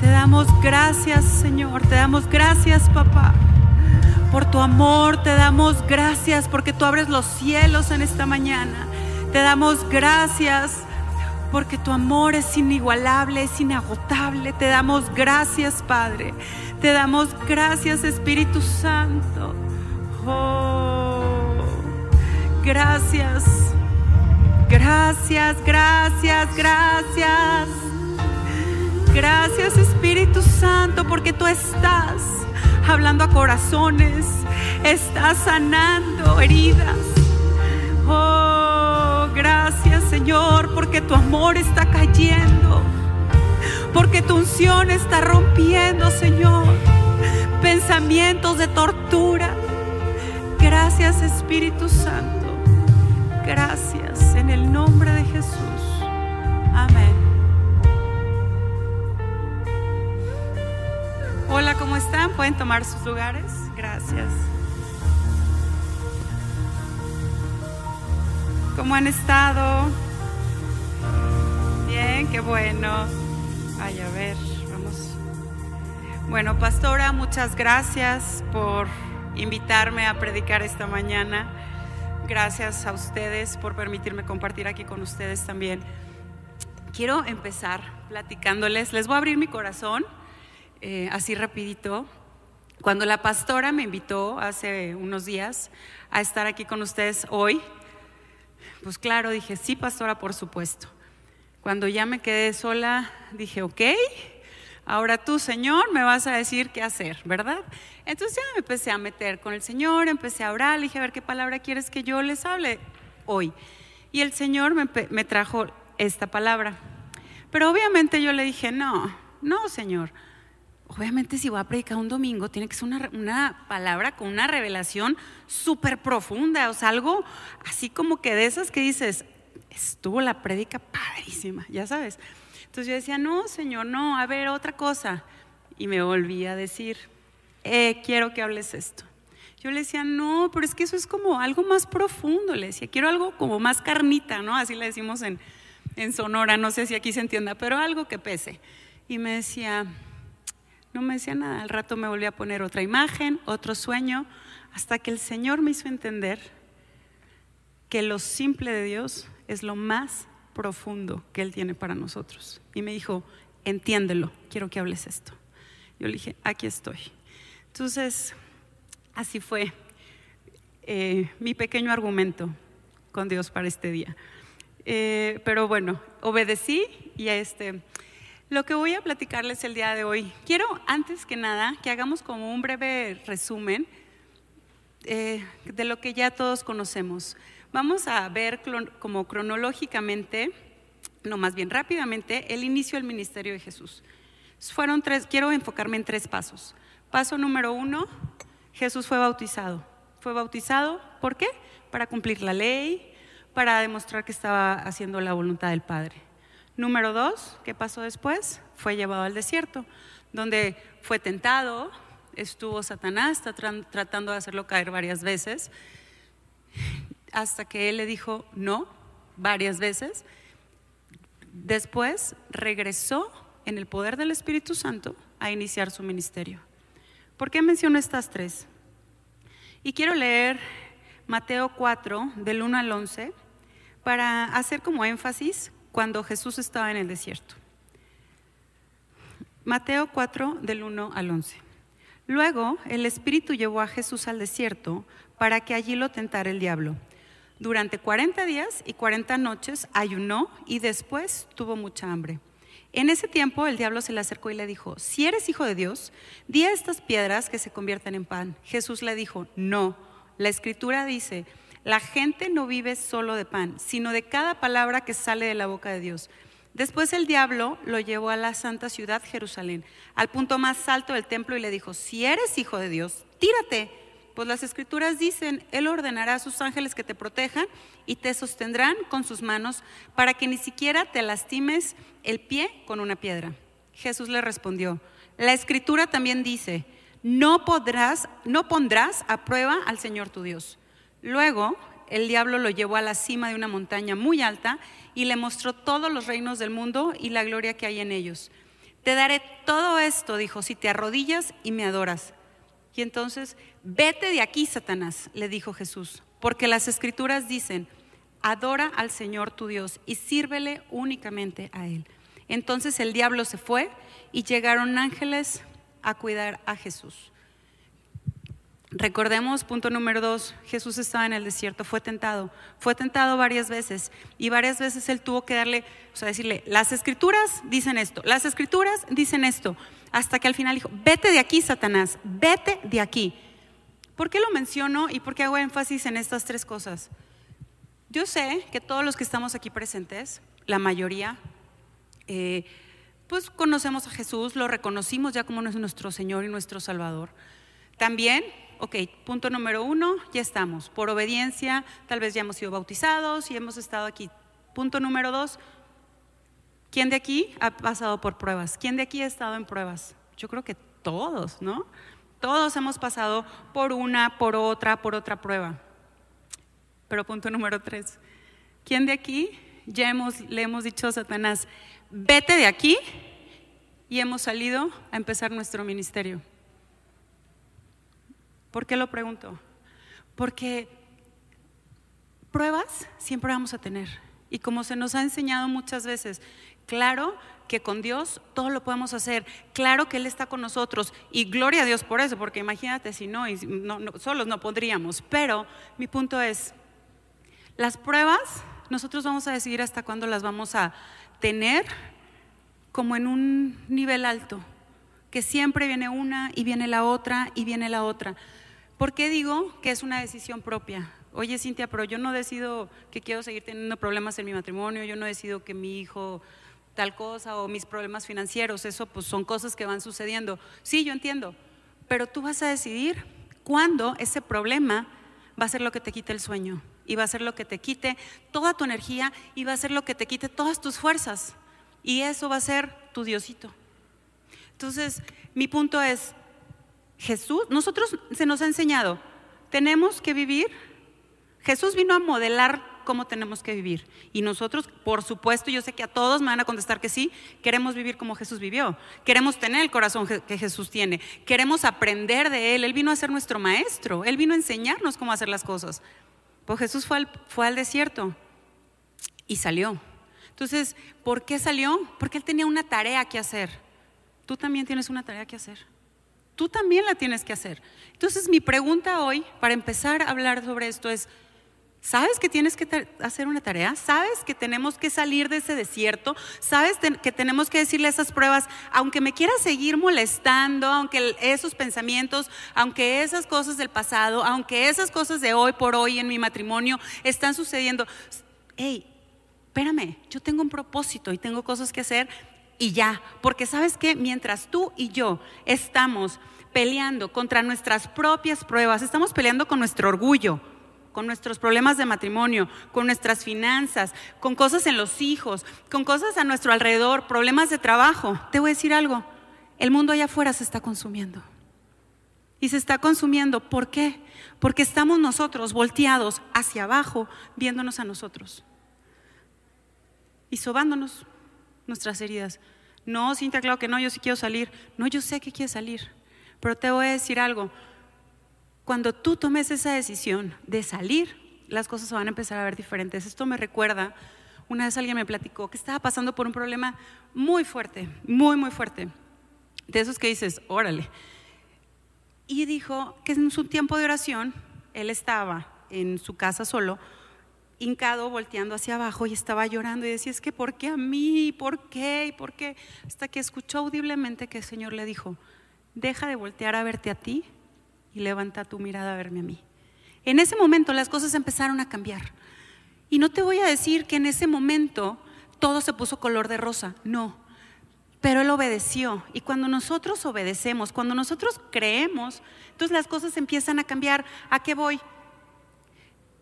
Te damos gracias, Señor, te damos gracias, papá, por tu amor, te damos gracias porque tú abres los cielos en esta mañana. Te damos gracias porque tu amor es inigualable, es inagotable. Te damos gracias, Padre. Te damos gracias, Espíritu Santo. Oh, gracias. Gracias, gracias, gracias. Gracias Espíritu Santo porque tú estás hablando a corazones, estás sanando heridas. Oh, gracias Señor porque tu amor está cayendo, porque tu unción está rompiendo Señor pensamientos de tortura. Gracias Espíritu Santo. ¿Pueden tomar sus lugares? Gracias. ¿Cómo han estado? Bien, qué bueno. Ay, a ver, vamos. Bueno, pastora, muchas gracias por invitarme a predicar esta mañana. Gracias a ustedes por permitirme compartir aquí con ustedes también. Quiero empezar platicándoles, les voy a abrir mi corazón, eh, así rapidito. Cuando la pastora me invitó hace unos días a estar aquí con ustedes hoy, pues claro, dije, sí, pastora, por supuesto. Cuando ya me quedé sola, dije, ok, ahora tú, Señor, me vas a decir qué hacer, ¿verdad? Entonces ya me empecé a meter con el Señor, empecé a orar, le dije, a ver qué palabra quieres que yo les hable hoy. Y el Señor me, me trajo esta palabra. Pero obviamente yo le dije, no, no, Señor. Obviamente si voy a predicar un domingo, tiene que ser una, una palabra con una revelación súper profunda, o sea, algo así como que de esas que dices, estuvo la prédica padrísima, ya sabes. Entonces yo decía, no, Señor, no, a ver, otra cosa. Y me volví a decir, "Eh, quiero que hables esto. Yo le decía, no, pero es que eso es como algo más profundo, le decía, quiero algo como más carnita, ¿no? Así le decimos en, en Sonora, no sé si aquí se entienda, pero algo que pese. Y me decía, no me decía nada, al rato me volví a poner otra imagen, otro sueño, hasta que el Señor me hizo entender que lo simple de Dios es lo más profundo que Él tiene para nosotros. Y me dijo, entiéndelo, quiero que hables esto. Yo le dije, aquí estoy. Entonces, así fue eh, mi pequeño argumento con Dios para este día. Eh, pero bueno, obedecí y este, lo que voy a platicarles el día de hoy, quiero antes que nada que hagamos como un breve resumen eh, de lo que ya todos conocemos. Vamos a ver como cronológicamente, no más bien rápidamente, el inicio del ministerio de Jesús. Fueron tres, quiero enfocarme en tres pasos. Paso número uno, Jesús fue bautizado. Fue bautizado, ¿por qué? Para cumplir la ley, para demostrar que estaba haciendo la voluntad del Padre. Número dos, ¿qué pasó después? Fue llevado al desierto, donde fue tentado, estuvo Satanás tratando de hacerlo caer varias veces, hasta que él le dijo no varias veces. Después regresó en el poder del Espíritu Santo a iniciar su ministerio. ¿Por qué menciono estas tres? Y quiero leer Mateo 4, del 1 al 11, para hacer como énfasis cuando Jesús estaba en el desierto. Mateo 4, del 1 al 11. Luego el Espíritu llevó a Jesús al desierto para que allí lo tentara el diablo. Durante 40 días y 40 noches ayunó y después tuvo mucha hambre. En ese tiempo el diablo se le acercó y le dijo, si eres hijo de Dios, di a estas piedras que se conviertan en pan. Jesús le dijo, no, la escritura dice, la gente no vive solo de pan, sino de cada palabra que sale de la boca de Dios. Después el diablo lo llevó a la santa ciudad Jerusalén, al punto más alto del templo y le dijo, si eres hijo de Dios, tírate, pues las escrituras dicen, Él ordenará a sus ángeles que te protejan y te sostendrán con sus manos para que ni siquiera te lastimes el pie con una piedra. Jesús le respondió, la escritura también dice, no podrás, no pondrás a prueba al Señor tu Dios. Luego el diablo lo llevó a la cima de una montaña muy alta y le mostró todos los reinos del mundo y la gloria que hay en ellos. Te daré todo esto, dijo, si te arrodillas y me adoras. Y entonces, vete de aquí, Satanás, le dijo Jesús, porque las escrituras dicen, adora al Señor tu Dios y sírvele únicamente a Él. Entonces el diablo se fue y llegaron ángeles a cuidar a Jesús. Recordemos, punto número dos, Jesús estaba en el desierto, fue tentado, fue tentado varias veces y varias veces él tuvo que darle, o sea, decirle, las escrituras dicen esto, las escrituras dicen esto, hasta que al final dijo, vete de aquí, Satanás, vete de aquí. ¿Por qué lo menciono y por qué hago énfasis en estas tres cosas? Yo sé que todos los que estamos aquí presentes, la mayoría, eh, pues conocemos a Jesús, lo reconocimos ya como nuestro Señor y nuestro Salvador. También, ok, punto número uno, ya estamos. Por obediencia, tal vez ya hemos sido bautizados y hemos estado aquí. Punto número dos, ¿quién de aquí ha pasado por pruebas? ¿Quién de aquí ha estado en pruebas? Yo creo que todos, ¿no? Todos hemos pasado por una, por otra, por otra prueba. Pero punto número tres, ¿quién de aquí ya hemos, le hemos dicho a Satanás, vete de aquí y hemos salido a empezar nuestro ministerio? ¿Por qué lo pregunto? Porque pruebas siempre vamos a tener. Y como se nos ha enseñado muchas veces, claro que con Dios todo lo podemos hacer, claro que Él está con nosotros y gloria a Dios por eso, porque imagínate si no, no solos no podríamos. Pero mi punto es, las pruebas nosotros vamos a decidir hasta cuándo las vamos a tener como en un nivel alto, que siempre viene una y viene la otra y viene la otra. ¿Por qué digo que es una decisión propia? Oye, Cintia, pero yo no decido que quiero seguir teniendo problemas en mi matrimonio, yo no decido que mi hijo tal cosa o mis problemas financieros, eso pues son cosas que van sucediendo. Sí, yo entiendo, pero tú vas a decidir cuándo ese problema va a ser lo que te quite el sueño y va a ser lo que te quite toda tu energía y va a ser lo que te quite todas tus fuerzas. Y eso va a ser tu Diosito. Entonces, mi punto es, Jesús, nosotros se nos ha enseñado, tenemos que vivir, Jesús vino a modelar cómo tenemos que vivir. Y nosotros, por supuesto, yo sé que a todos me van a contestar que sí, queremos vivir como Jesús vivió, queremos tener el corazón que Jesús tiene, queremos aprender de Él, Él vino a ser nuestro maestro, Él vino a enseñarnos cómo hacer las cosas. Pues Jesús fue al, desierto y salió. Entonces, ¿por qué salió? Porque Él tenía una tarea que hacer. Tú también tienes una tarea que hacer tú también la tienes que hacer. Entonces mi pregunta hoy, para empezar a hablar sobre esto, es, ¿sabes que tienes que hacer una tarea? ¿Sabes que tenemos que salir de ese desierto? ¿Sabes que tenemos que decirle a esas pruebas, aunque me quieras seguir molestando, aunque esos pensamientos, aunque esas cosas del pasado, aunque esas cosas de hoy por hoy en mi matrimonio están sucediendo, hey, espérame, yo tengo un propósito y tengo cosas que hacer y ya. Porque sabes que mientras tú y yo estamos peleando contra nuestras propias pruebas, estamos peleando con nuestro orgullo, con nuestros problemas de matrimonio, con nuestras finanzas, con cosas en los hijos, con cosas a nuestro alrededor, problemas de trabajo. Te voy a decir algo, el mundo allá afuera se está consumiendo. Y se está consumiendo, ¿por qué? Porque estamos nosotros volteados hacia abajo, viéndonos a nosotros y sobándonos nuestras heridas. No, Cintia, claro que no, yo sí quiero salir. No, yo sé que quieres salir. Pero te voy a decir algo. Cuando tú tomes esa decisión de salir, las cosas se van a empezar a ver diferentes. Esto me recuerda, una vez alguien me platicó que estaba pasando por un problema muy fuerte, muy, muy fuerte. De esos que dices, órale. Y dijo que en su tiempo de oración, él estaba en su casa solo hincado volteando hacia abajo y estaba llorando y decía, es que ¿por qué a mí? ¿Por qué? ¿Y por qué? Hasta que escuchó audiblemente que el Señor le dijo, deja de voltear a verte a ti y levanta tu mirada a verme a mí. En ese momento las cosas empezaron a cambiar. Y no te voy a decir que en ese momento todo se puso color de rosa, no. Pero él obedeció. Y cuando nosotros obedecemos, cuando nosotros creemos, entonces las cosas empiezan a cambiar. ¿A qué voy?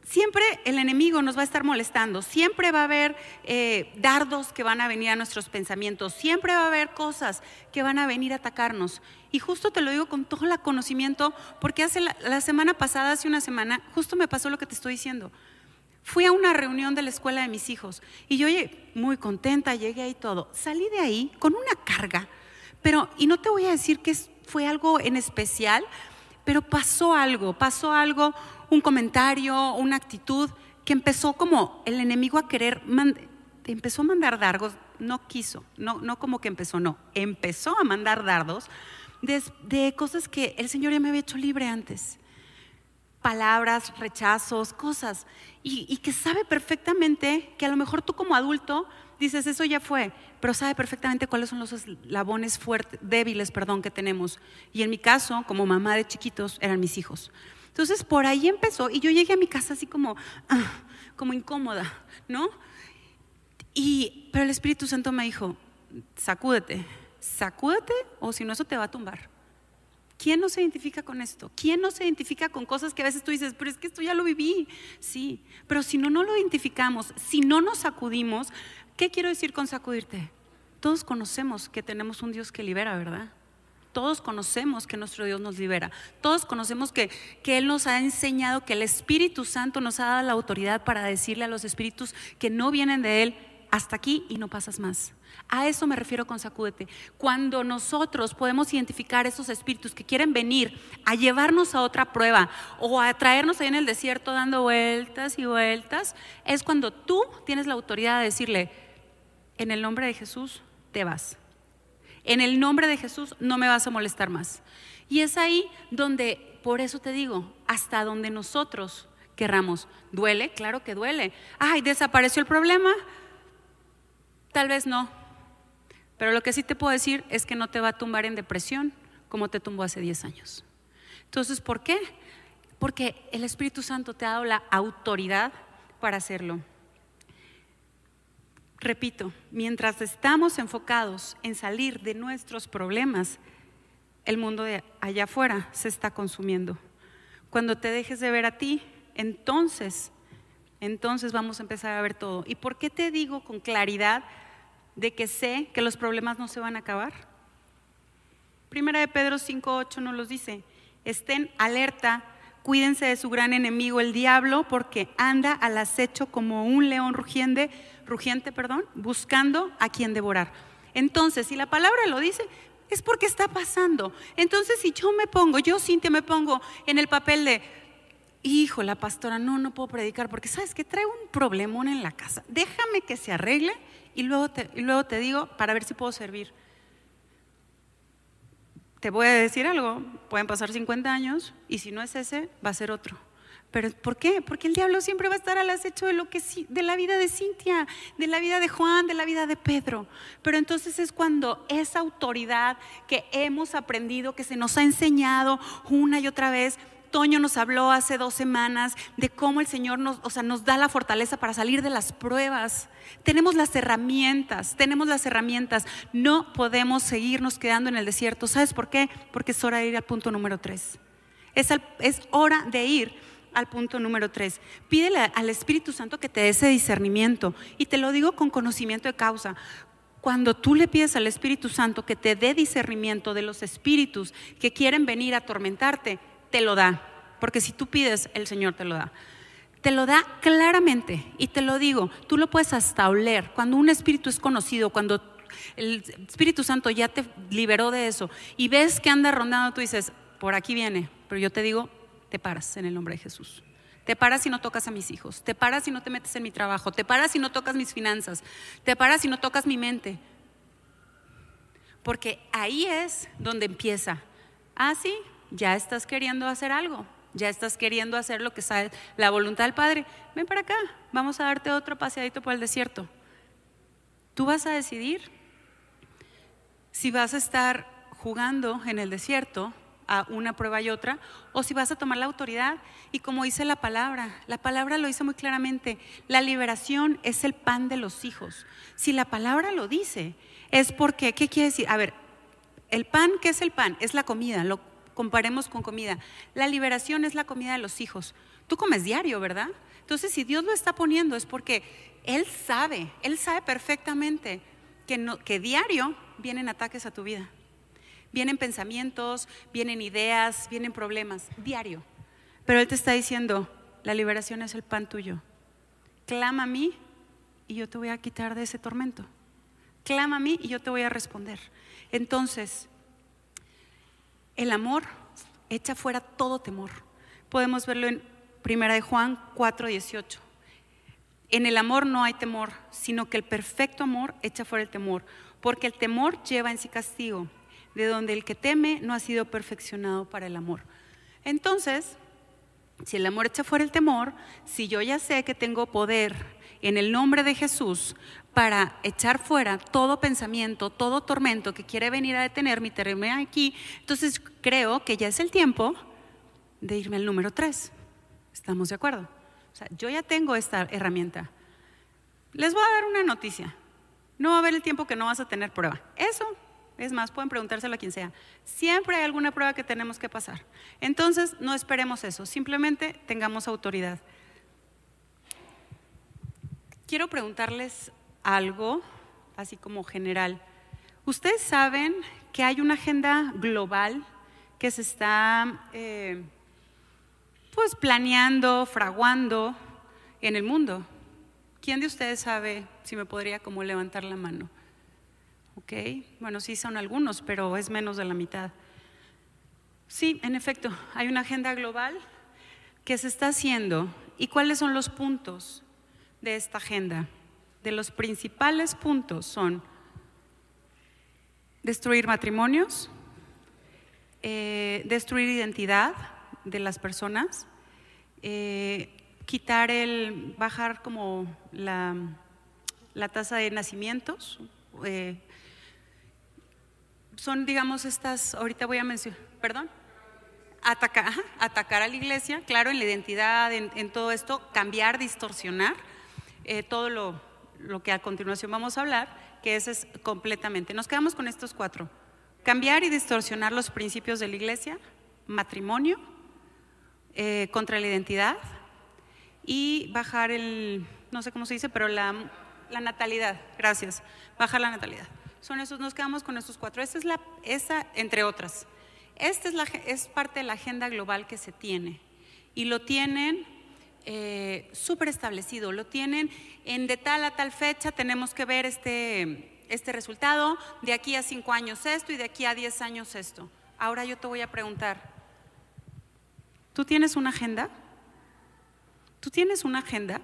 Siempre el enemigo nos va a estar molestando, siempre va a haber eh, dardos que van a venir a nuestros pensamientos, siempre va a haber cosas que van a venir a atacarnos. Y justo te lo digo con todo el conocimiento, porque hace la, semana pasada, hace una semana, justo me pasó lo que te estoy diciendo. Fui a una reunión de la escuela de mis hijos y yo llegué muy contenta, llegué ahí todo. Salí de ahí con una carga, pero, y no te voy a decir que fue algo en especial, pero pasó algo, pasó algo, un comentario, una actitud que empezó como el enemigo a querer, empezó a mandar dardos, no quiso, no, no como que empezó, no, empezó a mandar dardos de, cosas que el Señor ya me había hecho libre antes palabras, rechazos, cosas, y, y que sabe perfectamente que a lo mejor tú como adulto dices, eso ya fue, pero sabe perfectamente cuáles son los eslabones fuertes, débiles, perdón, que tenemos. Y en mi caso, como mamá de chiquitos, eran mis hijos. Entonces, por ahí empezó, y yo llegué a mi casa así como, ah, como incómoda, ¿no? Y, pero el Espíritu Santo me dijo, sacúdete, sacúdete, o si no, eso te va a tumbar. ¿Quién no se identifica con esto? ¿Quién no se identifica con cosas que a veces tú dices, pero es que esto ya lo viví? Sí, pero si no, no lo identificamos, si no nos sacudimos, ¿qué quiero decir con sacudirte? Todos conocemos que tenemos un Dios que libera, ¿verdad? Todos conocemos que nuestro Dios nos libera. Todos conocemos que, que Él nos ha enseñado, que el Espíritu Santo nos ha dado la autoridad para decirle a los espíritus que no vienen de Él, hasta aquí y no pasas más. A eso me refiero con sacúdete. Cuando nosotros podemos identificar esos espíritus que quieren venir a llevarnos a otra prueba o a traernos ahí en el desierto dando vueltas y vueltas, es cuando tú tienes la autoridad de decirle, en el nombre de Jesús, te vas. En el nombre de Jesús no me vas a molestar más. Y es ahí donde, por eso te digo, hasta donde nosotros querramos. ¿Duele? Claro que duele. Ay, desapareció el problema. Tal vez no. Pero lo que sí te puedo decir es que no te va a tumbar en depresión como te tumbó hace 10 años. Entonces, ¿por qué? Porque el Espíritu Santo te ha dado la autoridad para hacerlo. Repito, mientras estamos enfocados en salir de nuestros problemas, el mundo de allá afuera se está consumiendo. Cuando te dejes de ver a ti, entonces, entonces vamos a empezar a ver todo. ¿Y por qué te digo con claridad de que sé que los problemas no se van a acabar? Primera de Pedro 5:8 nos los dice. Estén alerta, cuídense de su gran enemigo el diablo, porque anda al acecho como un león rugiente, rugiente, perdón, buscando a quien devorar. Entonces, si la palabra lo dice, es porque está pasando. Entonces, si yo me pongo, yo Cintia me pongo en el papel de hijo, la pastora, no, no puedo predicar porque sabes que traigo un problemón en la casa. Déjame que se arregle y luego te, y luego te digo para ver si puedo servir. Te voy a decir algo, pueden pasar 50 años y si no es ese, va a ser otro. ¿Pero por qué? Porque el diablo siempre va a estar al acecho de, lo que, de la vida de Cintia, de la vida de Juan, de la vida de Pedro. Pero entonces es cuando esa autoridad que hemos aprendido, que se nos ha enseñado una y otra vez, Toño nos habló hace dos semanas de cómo el Señor nos, o sea, nos da la fortaleza para salir de las pruebas. Tenemos las herramientas, tenemos las herramientas. No podemos seguirnos quedando en el desierto. ¿Sabes por qué? Porque es hora de ir al punto número tres. Es, al- es hora de ir al punto número tres. Pídele al Espíritu Santo que te dé ese discernimiento. Y te lo digo con conocimiento de causa. Cuando tú le pides al Espíritu Santo que te dé discernimiento de los espíritus que quieren venir a atormentarte, te lo da. Porque si tú pides, el Señor te lo da. Te lo da claramente y te lo digo, tú lo puedes hasta oler. Cuando un espíritu es conocido, cuando el Espíritu Santo ya te liberó de eso y ves que anda rondando, tú dices, por aquí viene. Pero yo te digo, te paras en el nombre de Jesús. Te paras y no tocas a mis hijos. Te paras y no te metes en mi trabajo. Te paras y no tocas mis finanzas. Te paras y no tocas mi mente. Porque ahí es donde empieza. Ah, sí, ya estás queriendo hacer algo. Ya estás queriendo hacer lo que sabe la voluntad del Padre. Ven para acá, vamos a darte otro paseadito por el desierto. Tú vas a decidir si vas a estar jugando en el desierto a una prueba y otra, o si vas a tomar la autoridad. Y como dice la palabra, la palabra lo dice muy claramente, la liberación es el pan de los hijos. Si la palabra lo dice, es porque, ¿qué quiere decir? A ver, el pan, ¿qué es el pan? Es la comida, lo comparemos con comida. La liberación es la comida de los hijos. Tú comes diario, ¿verdad? Entonces, si Dios lo está poniendo es porque Él sabe, Él sabe perfectamente que, no, que diario vienen ataques a tu vida. Vienen pensamientos, vienen ideas, vienen problemas, diario. Pero Él te está diciendo, la liberación es el pan tuyo. Clama a mí y yo te voy a quitar de ese tormento. Clama a mí y yo te voy a responder. Entonces, el amor echa fuera todo temor. Podemos verlo en Primera de Juan 4:18. En el amor no hay temor, sino que el perfecto amor echa fuera el temor, porque el temor lleva en sí castigo, de donde el que teme no ha sido perfeccionado para el amor. Entonces, si el amor echa fuera el temor, si yo ya sé que tengo poder en el nombre de Jesús para echar fuera todo pensamiento, todo tormento que quiere venir a detenerme y tenerme aquí, entonces creo que ya es el tiempo de irme al número 3. ¿Estamos de acuerdo? O sea, yo ya tengo esta herramienta. Les voy a dar una noticia. No va a haber el tiempo que no vas a tener prueba. Eso, es más, pueden preguntárselo a quien sea. Siempre hay alguna prueba que tenemos que pasar. Entonces, no esperemos eso, simplemente tengamos autoridad. Quiero preguntarles algo, así como general. Ustedes saben que hay una agenda global que se está eh, pues planeando, fraguando en el mundo. ¿Quién de ustedes sabe si me podría como levantar la mano? Ok, bueno, sí son algunos, pero es menos de la mitad. Sí, en efecto, hay una agenda global que se está haciendo. ¿Y cuáles son los puntos de esta agenda? De los principales puntos son destruir matrimonios, eh, destruir identidad de las personas, eh, quitar el, bajar como la, la tasa de nacimientos. eh, son, digamos, estas, ahorita voy a mencionar, perdón, atacar, atacar a la iglesia, claro, en la identidad, en, en todo esto, cambiar, distorsionar eh, todo lo, lo que a continuación vamos a hablar, que ese es completamente. Nos quedamos con estos cuatro. Cambiar y distorsionar los principios de la iglesia, matrimonio, eh, contra la identidad y bajar el, no sé cómo se dice, pero la, la natalidad, gracias, bajar la natalidad. Son esos, nos quedamos con estos cuatro. Esta es la, esa, entre otras. Esta es, la, es parte de la agenda global que se tiene y lo tienen eh, súper establecido, lo tienen en de tal a tal fecha tenemos que ver este, este resultado, de aquí a cinco años esto y de aquí a diez años esto. Ahora yo te voy a preguntar, ¿tú tienes una agenda? ¿Tú tienes una agenda?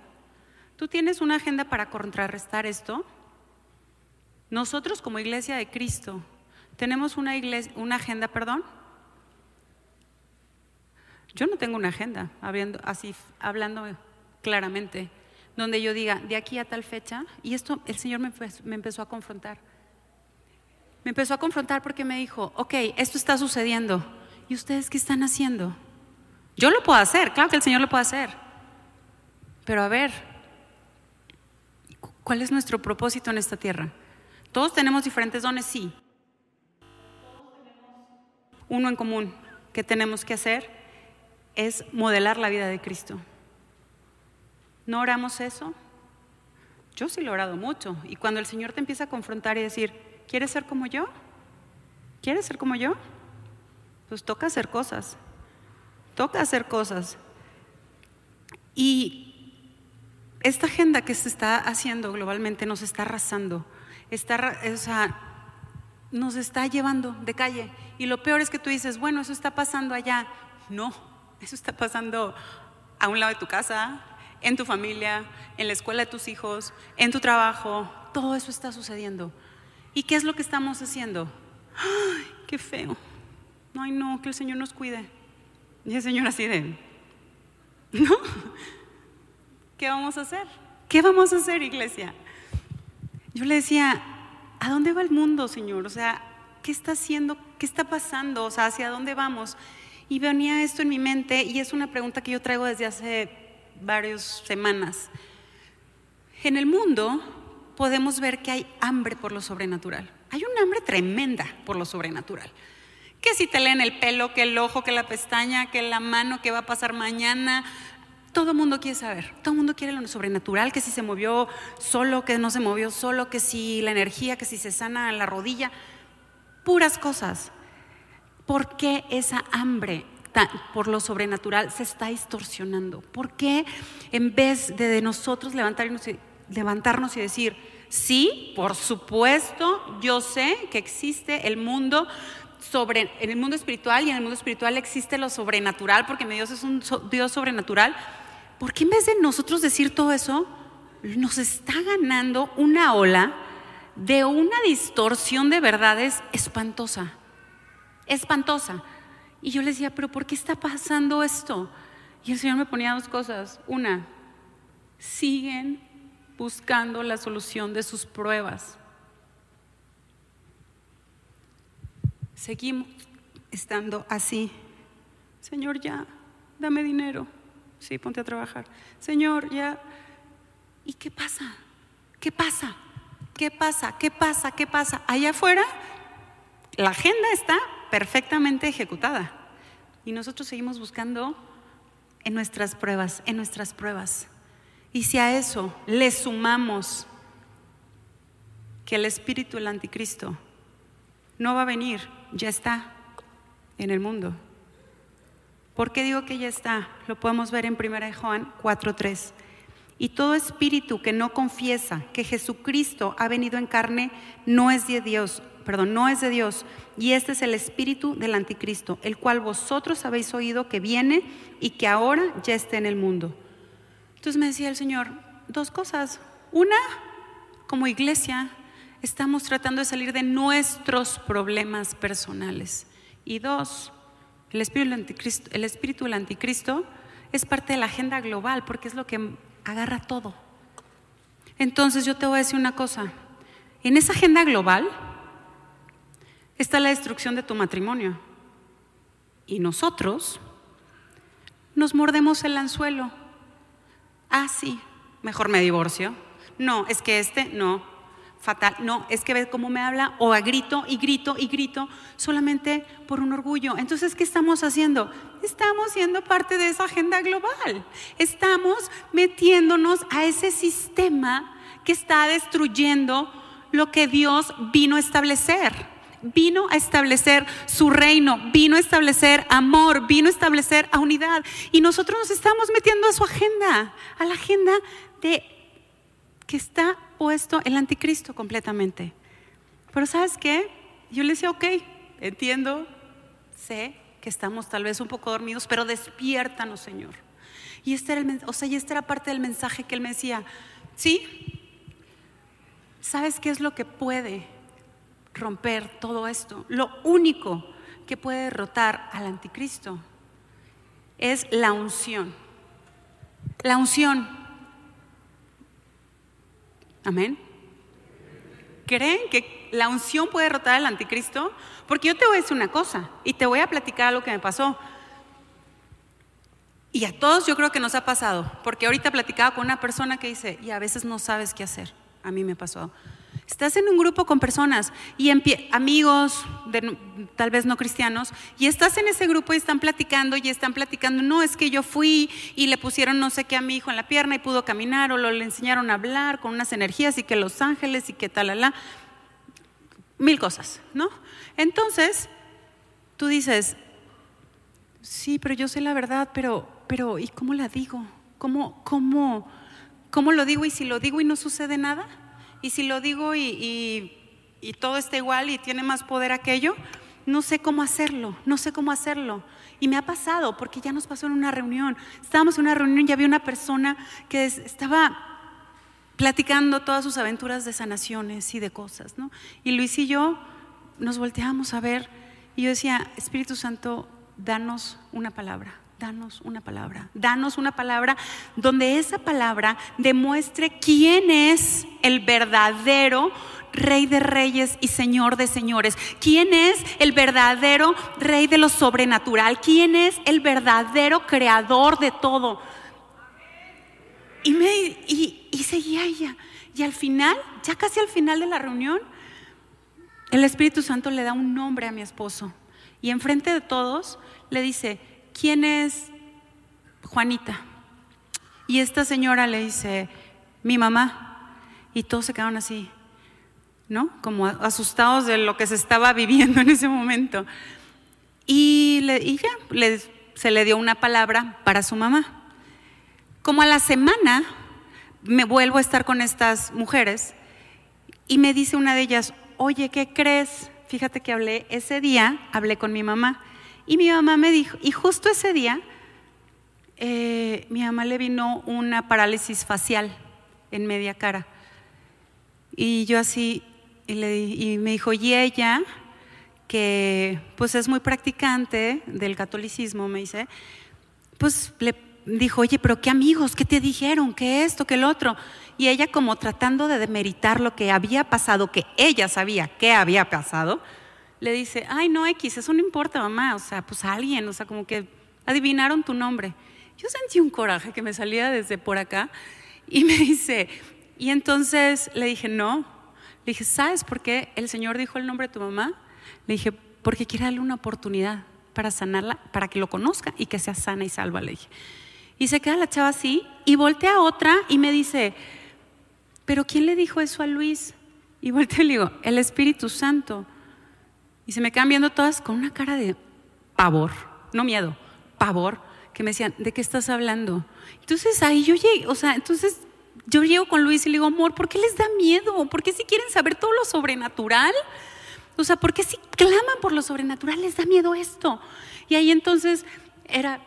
¿Tú tienes una agenda para contrarrestar esto? Nosotros como iglesia de Cristo tenemos una, iglesia, una agenda, perdón. Yo no tengo una agenda, habiendo, así hablando claramente, donde yo diga, de aquí a tal fecha, y esto el Señor me, me empezó a confrontar. Me empezó a confrontar porque me dijo, ok, esto está sucediendo, ¿y ustedes qué están haciendo? Yo lo puedo hacer, claro que el Señor lo puede hacer, pero a ver, ¿cuál es nuestro propósito en esta tierra? Todos tenemos diferentes dones, sí. Uno en común que tenemos que hacer es modelar la vida de Cristo. ¿No oramos eso? Yo sí lo he orado mucho. Y cuando el Señor te empieza a confrontar y decir, ¿quieres ser como yo? ¿Quieres ser como yo? Pues toca hacer cosas. Toca hacer cosas. Y esta agenda que se está haciendo globalmente nos está arrasando. Está, o sea, nos está llevando de calle. Y lo peor es que tú dices, bueno, eso está pasando allá. No, eso está pasando a un lado de tu casa, en tu familia, en la escuela de tus hijos, en tu trabajo. Todo eso está sucediendo. ¿Y qué es lo que estamos haciendo? ¡Ay, qué feo! Ay, no, que el Señor nos cuide. Y el Señor así de, ¿no? ¿Qué vamos a hacer? ¿Qué vamos a hacer, iglesia? Yo le decía, ¿a dónde va el mundo, Señor? O sea, ¿qué está haciendo? ¿Qué está pasando? O sea, ¿hacia dónde vamos? Y venía esto en mi mente y es una pregunta que yo traigo desde hace varias semanas. En el mundo podemos ver que hay hambre por lo sobrenatural. Hay un hambre tremenda por lo sobrenatural. Que si te leen el pelo, que el ojo, que la pestaña, que la mano, que va a pasar mañana. Todo el mundo quiere saber, todo el mundo quiere lo sobrenatural, que si se movió solo, que no se movió solo, que si la energía, que si se sana la rodilla, puras cosas. ¿Por qué esa hambre por lo sobrenatural se está distorsionando? ¿Por qué en vez de, nosotros levantarnos y, levantarnos y decir, sí, por supuesto, yo sé que existe el mundo sobre, en el mundo espiritual y en el mundo espiritual existe lo sobrenatural porque mi Dios es un Dios sobrenatural? ¿Por qué en vez de nosotros decir todo eso, nos está ganando una ola de una distorsión de verdades espantosa? espantosa. Y yo le decía, pero ¿por qué está pasando esto? Y el Señor me ponía dos cosas. Una, siguen buscando la solución de sus pruebas. Seguimos estando así. Señor, ya, dame dinero. Sí, ponte a trabajar. Señor, ya. ¿Y qué pasa? ¿Qué pasa? ¿Qué pasa? ¿Qué pasa? ¿Qué pasa? Allá afuera la agenda está perfectamente ejecutada y nosotros seguimos buscando en nuestras pruebas, en nuestras pruebas. Y si a eso le sumamos que el espíritu del anticristo no va a venir, ya está en el mundo. ¿Por qué digo que ya está? Lo podemos ver en 1 Juan 4:3. Y todo espíritu que no confiesa que Jesucristo ha venido en carne no es de Dios, perdón, no es de Dios. Y este es el espíritu del anticristo, el cual vosotros habéis oído que viene y que ahora ya está en el mundo. Entonces me decía el Señor, dos cosas. Una, como iglesia, estamos tratando de salir de nuestros problemas personales. Y dos, el espíritu del anticristo, el espíritu anticristo es parte de la agenda global porque es lo que agarra todo. Entonces yo te voy a decir una cosa. En esa agenda global está la destrucción de tu matrimonio. Y nosotros nos mordemos el anzuelo. Ah, sí, mejor me divorcio. No, es que este, no, fatal. No, es que ve cómo me habla o a grito y grito y grito solamente por un orgullo. Entonces, ¿qué estamos haciendo? Estamos siendo parte de esa agenda global. Estamos metiéndonos a ese sistema que está destruyendo lo que Dios vino a establecer. Vino a establecer su reino, vino a establecer amor, vino a establecer a unidad. Y nosotros nos estamos metiendo a su agenda, a la agenda de que está el anticristo completamente. Pero ¿sabes qué? Yo le decía, ok, entiendo, sé que estamos tal vez un poco dormidos, pero despiértanos, Señor. Y este era, el, o sea, y esta era parte del mensaje que él me decía, sí, ¿sabes qué es lo que puede romper todo esto? Lo único que puede derrotar al anticristo es la unción. La unción. Amén. ¿Creen que la unción puede derrotar al anticristo? Porque yo te voy a decir una cosa y te voy a platicar lo que me pasó. Y a todos yo creo que nos ha pasado, porque ahorita platicaba con una persona que dice, y a veces no sabes qué hacer. A mí me pasó. Estás en un grupo con personas y empie- amigos, de- tal vez no cristianos, y estás en ese grupo y están platicando y están platicando, no, es que yo fui y le pusieron no sé qué a mi hijo en la pierna y pudo caminar o lo, le enseñaron a hablar con unas energías y que los ángeles y que tal, mil cosas, ¿no? Entonces, tú dices, sí, pero yo sé la verdad, pero, pero ¿y cómo la digo? ¿Cómo, cómo, cómo lo digo? ¿Y si lo digo y no sucede nada? ¿Y si lo digo y, todo está igual y tiene más poder aquello? No sé cómo hacerlo, no sé cómo hacerlo. Y me ha pasado, porque ya nos pasó en una reunión. Estábamos en una reunión y había una persona que es- estaba platicando todas sus aventuras de sanaciones y de cosas, ¿no? Y Luis y yo nos volteábamos a ver y yo decía, Espíritu Santo, danos una palabra, danos una palabra, danos una palabra donde esa palabra demuestre quién es el verdadero Rey de reyes y Señor de señores. ¿Quién es el verdadero Rey de lo sobrenatural? ¿Quién es el verdadero creador de todo? Y, me, y, y seguía ella. Y al final, ya casi al final de la reunión, el Espíritu Santo le da un nombre a mi esposo. Y enfrente de todos le dice, ¿quién es Juanita? Y esta señora le dice, mi mamá. Y todos se quedaron así, ¿no? Como asustados de lo que se estaba viviendo (laughs) en ese momento. Y, le- y ya, se le dio una palabra para su mamá. Como a la semana me vuelvo a estar con estas mujeres y me dice una de ellas, oye, ¿qué crees? Fíjate que hablé ese día, hablé con mi mamá y mi mamá me dijo, y justo ese día eh, mi mamá le vino una parálisis facial en media cara. Y yo así, y, le y me dijo, y ella, que pues es muy practicante del catolicismo, me dice, pues le dijo, oye, pero qué amigos, qué te dijeron, qué esto, qué el otro. Y ella como tratando de demeritar lo que había pasado, que ella sabía que había pasado, le dice, ay, no, X, eso no importa, mamá, o sea, pues alguien, o sea, como que adivinaron tu nombre. Yo sentí un coraje que me salía desde por acá y me (laughs) dice, y entonces le dije, no, le dije, ¿sabes por qué el Señor dijo el nombre de tu mamá? Le dije, porque quiere darle una oportunidad para sanarla, para que lo conozca y que sea sana y salva, le dije. Y se queda la chava así y voltea a otra y me dice, ¿pero quién le dijo eso a Luis? Y volteo y le digo, el Espíritu Santo. Y se me quedan viendo todas con una cara de pavor, no miedo, pavor, que me decían, ¿de qué estás hablando? Entonces ahí yo llegué, o sea, entonces yo llego con Luis y le digo, amor, ¿por qué les da miedo? ¿Por qué si quieren saber todo lo sobrenatural? O sea, ¿por qué si claman por lo sobrenatural les da miedo esto? Y ahí entonces era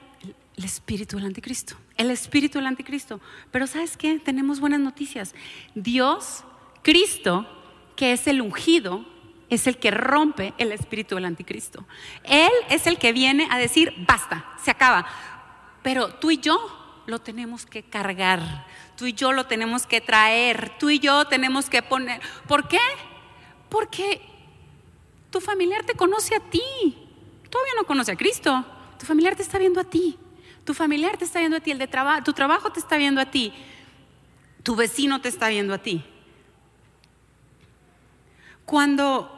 el- espíritu del anticristo, el espíritu del anticristo. Pero ¿sabes qué? Tenemos buenas noticias. Dios, Cristo, que es el ungido, es el que rompe el espíritu del anticristo. Él es el que viene a decir, basta, se acaba. Pero tú y yo lo tenemos que cargar, tú y yo lo tenemos que traer, tú y yo tenemos que poner. ¿Por qué? Porque tu familiar te conoce a ti. Todavía no conoce a Cristo. Tu familiar te está viendo a ti. Tu familiar te está viendo a ti. El de tu trabajo te está viendo a ti. Tu vecino te está viendo a ti. Cuando,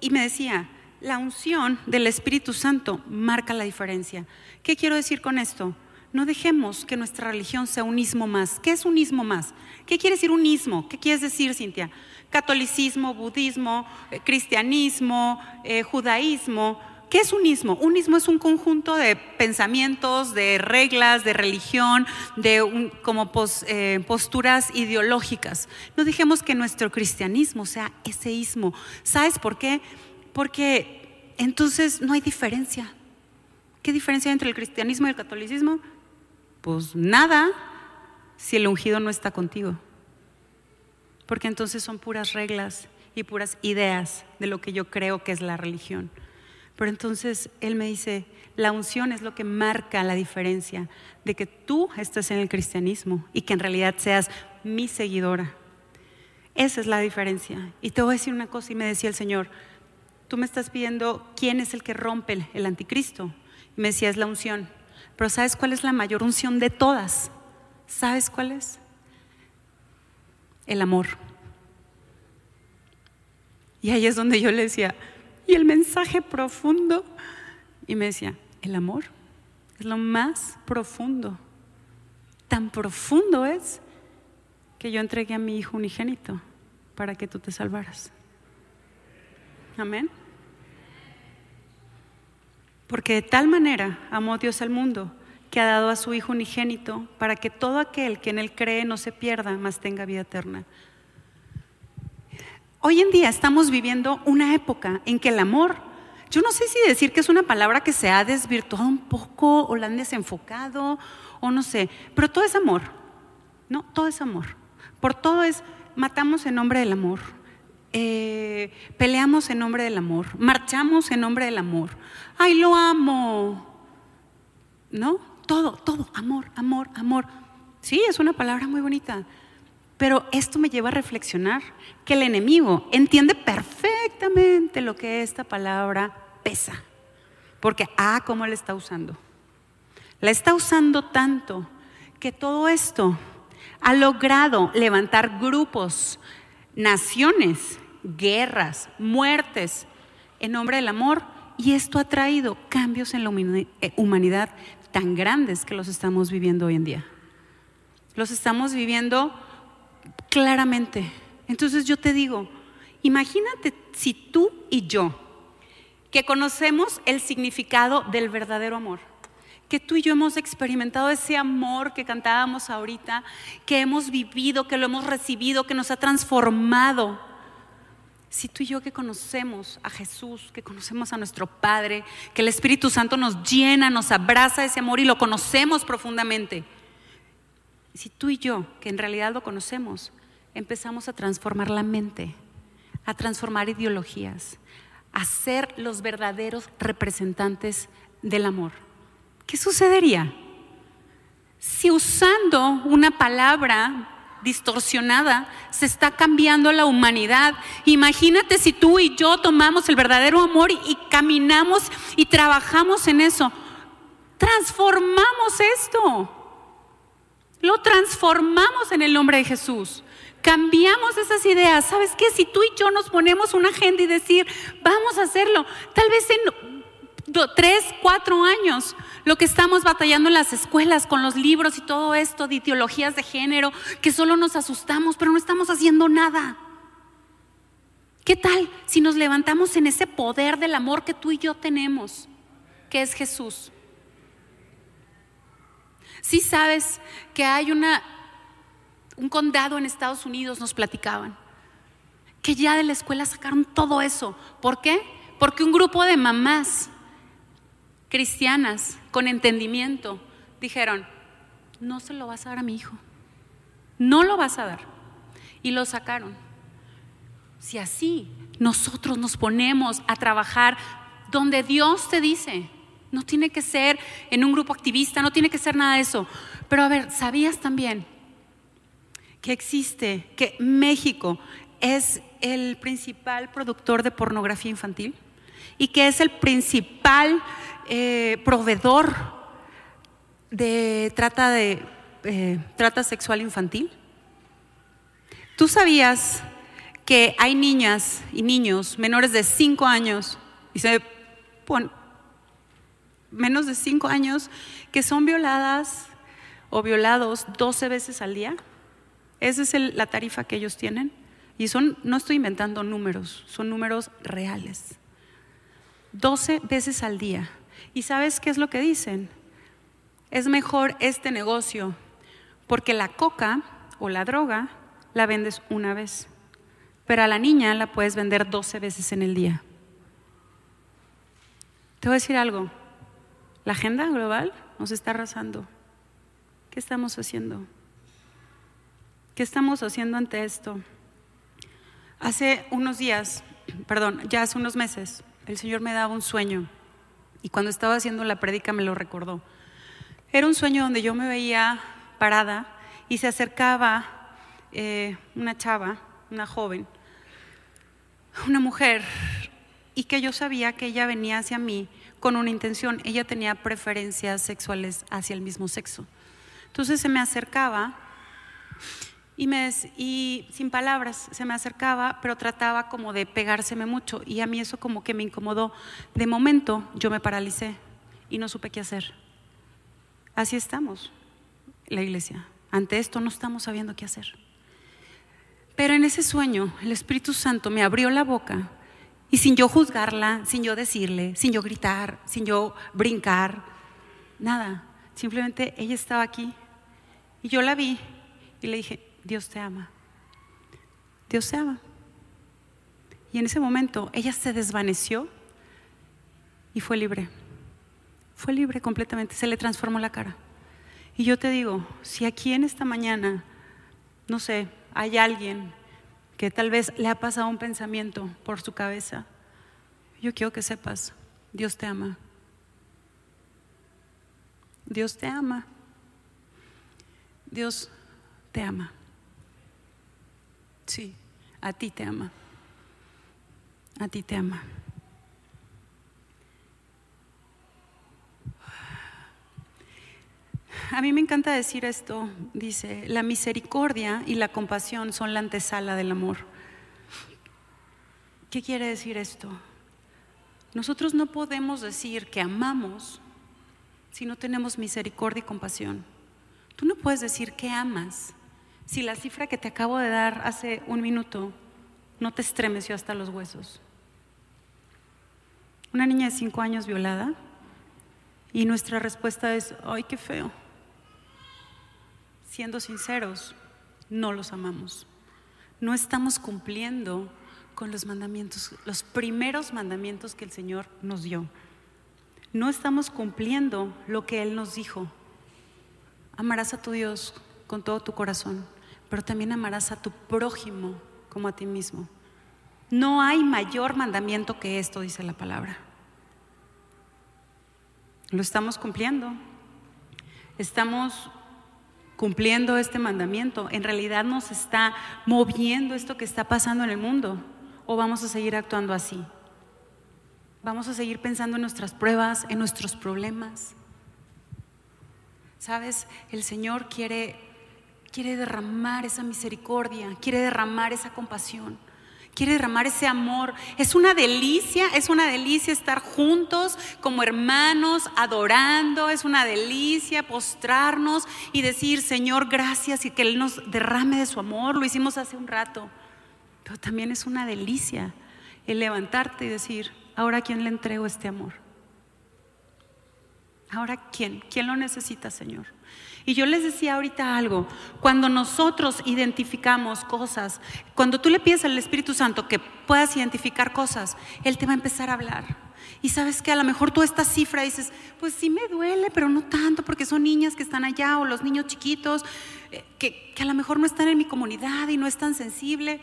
y me decía, la unción del Espíritu Santo marca la diferencia. ¿Qué quiero decir con esto? No dejemos que nuestra religión sea un ismo más. ¿Qué es un ismo más? ¿Qué quiere decir un ismo? ¿Qué quieres decir, Cintia? Catolicismo, budismo, eh, cristianismo, eh, judaísmo. ¿Qué es un ismo? Un ismo es un conjunto de pensamientos, de reglas, de religión, de como eh, posturas ideológicas. No dejemos que nuestro cristianismo sea ese ismo. ¿Sabes por qué? Porque entonces no hay diferencia. ¿Qué diferencia hay entre el cristianismo y el catolicismo? Pues nada, si el ungido no está contigo. Porque entonces son puras reglas y puras ideas de lo que yo creo que es la religión. Pero entonces él me dice, la unción es lo que marca la diferencia de que tú estés en el cristianismo y que en realidad seas mi seguidora. Esa es la diferencia. Y te voy a decir una cosa, y me decía el Señor, tú me estás pidiendo quién es el que rompe el, anticristo. Y me decía, es la unción. Pero ¿sabes cuál es la mayor unción de todas? ¿Sabes cuál es? El amor. Y ahí es donde yo le decía, ¿y el mensaje profundo? Y me decía, el amor es lo más profundo. Tan profundo es que yo entregué a mi hijo unigénito para que tú te salvaras. Amén. Porque de tal manera amó Dios al mundo que ha dado a su Hijo unigénito para que todo aquel que en Él cree no se pierda, mas tenga vida eterna. Hoy en día estamos viviendo una época en que el amor, yo no sé si decir que es una palabra que se ha desvirtuado un poco o la han desenfocado o no sé, pero todo es amor, ¿no? Todo es amor. Por todo es, matamos en nombre del amor, eh, peleamos en nombre del amor, marchamos en nombre del amor. Ay, lo amo. ¿no? Todo, todo, amor, amor, amor. Sí, es una palabra muy bonita, pero esto me lleva a reflexionar que el enemigo entiende perfectamente lo que esta palabra pesa, porque, ah, cómo la está usando. La está usando tanto que todo esto ha logrado levantar grupos, naciones, guerras, muertes en nombre del amor y esto ha traído cambios en la eh, humanidad tan grandes que los estamos viviendo hoy en día. Los estamos viviendo claramente. Entonces yo te digo, imagínate si tú y yo, que conocemos el significado del verdadero amor, que tú y yo hemos experimentado ese amor que cantábamos ahorita, que hemos vivido, que lo hemos recibido, que nos ha transformado. Si tú y yo que conocemos a Jesús, que conocemos a nuestro Padre, que el Espíritu Santo nos llena, nos abraza ese amor y lo conocemos profundamente. Si tú y yo, que en realidad lo conocemos, empezamos a transformar la mente, a transformar ideologías, a ser los verdaderos representantes del amor, ¿qué sucedería? Si usando una palabra distorsionada se está cambiando la humanidad, imagínate si tú y yo tomamos el verdadero amor y, caminamos y trabajamos en eso, transformamos esto. Lo transformamos en el nombre de Jesús. Cambiamos esas ideas. ¿Sabes qué? Si tú y yo nos ponemos una agenda y decir, vamos a hacerlo, tal vez en do- tres, cuatro años, lo que estamos batallando en las escuelas con los libros y todo esto de ideologías de género, que solo nos asustamos, pero no estamos haciendo nada. ¿Qué tal si nos levantamos en ese poder del amor que tú y yo tenemos, que es Jesús? Sí sabes que hay una, un condado en Estados Unidos, nos platicaban, que ya de la escuela sacaron todo eso. ¿Por qué? Porque un grupo de mamás cristianas con entendimiento dijeron, no se lo vas a dar a mi hijo, no lo vas a dar. Y lo sacaron. Si así nosotros nos ponemos a trabajar donde Dios te dice, no tiene que ser en un grupo activista, no tiene que ser nada de eso. Pero a ver, ¿sabías también que existe, que México es el principal productor de pornografía infantil? Y que es el principal eh, proveedor de trata, de, eh, trata sexual infantil. ¿Tú sabías que hay niñas y niños menores de 5 años, y se pon- menos de 5 años, que son violadas o violados 12 veces al día? Esa es la tarifa que ellos tienen. Y son, no estoy inventando números, son números reales. 12 veces al día. ¿Y sabes qué es lo que dicen? Es mejor este negocio porque la coca o la droga la vendes una vez, pero a la niña la puedes vender 12 veces en el día. Te voy a decir algo, la agenda global nos está arrasando. ¿Qué estamos haciendo? ¿Qué estamos haciendo ante esto? Hace unos días, (clears throat) perdón, ya hace unos meses, el Señor me daba un sueño y cuando estaba haciendo la prédica me lo recordó. Era un sueño donde yo me veía parada y se acercaba eh, una chava, una joven, una mujer, y que yo sabía que ella venía hacia mí con una intención. Ella tenía preferencias sexuales hacia el mismo sexo. Entonces se me acercaba y, me, y sin palabras se me acercaba, pero trataba como de pegárseme mucho y a mí eso como que me incomodó. De momento yo me paralicé y no supe qué hacer. Así estamos, la iglesia. Ante esto no estamos sabiendo qué hacer. Pero en ese sueño el Espíritu Santo me abrió la boca y sin yo juzgarla, sin yo decirle, sin yo gritar, sin yo brincar, nada. Simplemente ella estaba aquí y yo la vi y le dije, Dios te ama. Dios te ama. Y en ese momento ella se desvaneció y fue libre. Fue libre completamente, se le transformó la cara. Y yo te digo, si aquí en esta mañana, no sé, hay alguien que tal vez le ha pasado un pensamiento por su cabeza, yo quiero que sepas, Dios te ama. Dios te ama. Dios te ama. Sí, a ti te ama. A ti te ama. A mí me encanta decir esto, dice, la misericordia y la compasión son la antesala del amor. ¿Qué quiere decir esto? Nosotros no podemos decir que amamos si no tenemos misericordia y compasión. Tú no puedes decir que amas si la cifra que te acabo de dar hace un minuto no te estremeció hasta los huesos. Una niña de cinco años violada y nuestra respuesta es, ay, qué feo. Siendo sinceros, no los amamos. No estamos cumpliendo con los mandamientos, los primeros mandamientos que el Señor nos dio. No estamos cumpliendo lo que Él nos dijo. Amarás a tu Dios con todo tu corazón, pero también amarás a tu prójimo como a ti mismo. No hay mayor mandamiento que esto, dice la palabra. Lo estamos cumpliendo. Estamos cumpliendo este mandamiento. En realidad nos está moviendo esto que está pasando en el mundo. ¿O vamos a seguir actuando así? Vamos a seguir pensando en nuestras pruebas, en nuestros problemas. Sabes, el Señor quiere, quiere derramar esa misericordia, quiere derramar esa compasión, quiere derramar ese amor. Es una delicia, es una delicia estar juntos como hermanos, adorando, es una delicia postrarnos y decir, Señor, gracias y que Él nos derrame de su amor. Lo hicimos hace un rato, pero también es una delicia el levantarte y decir, ahora a quién le entrego este amor. Ahora, ¿quién? ¿Quién lo necesita, Señor? Y yo les decía ahorita algo, cuando nosotros identificamos cosas, cuando tú le pides al Espíritu Santo que puedas identificar cosas, Él te va a empezar a hablar. Y sabes que a lo mejor tú esta cifra dices, pues sí me duele, pero no tanto, porque son niñas que están allá o los niños chiquitos, eh, que, que a lo mejor no están en mi comunidad y no es tan sensible.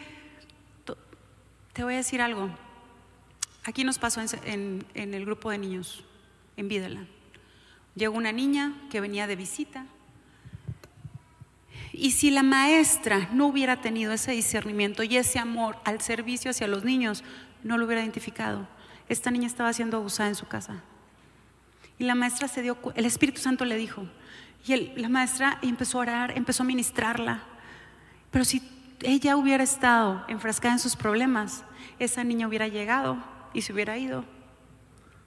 Te voy a decir algo. Aquí nos pasó en, en- en el grupo de niños, en Videland. Llegó una niña que venía de visita. Y si la maestra no hubiera tenido ese discernimiento y ese amor al servicio hacia los niños, no lo hubiera identificado. Esta niña estaba siendo abusada en su casa. Y la maestra se dio, el Espíritu Santo le dijo, y la maestra empezó a orar, empezó a ministrarla. Pero si ella hubiera estado enfrascada en sus problemas, esa niña hubiera llegado y se hubiera ido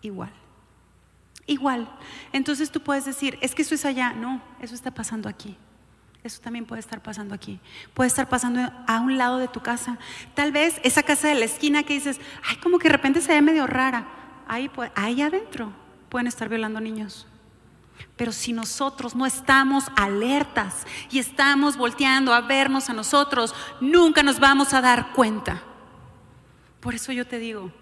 igual. Igual. Entonces tú puedes decir, es que eso es allá. No, eso está pasando aquí. Eso también puede estar pasando aquí. Puede estar pasando a un lado de tu casa. Tal vez esa casa de la esquina que dices, ay, como que de repente se ve medio rara. Ahí, ahí adentro pueden estar violando niños. Pero si nosotros no estamos alertas y estamos volteando a vernos a nosotros, nunca nos vamos a dar cuenta. Por eso yo te digo,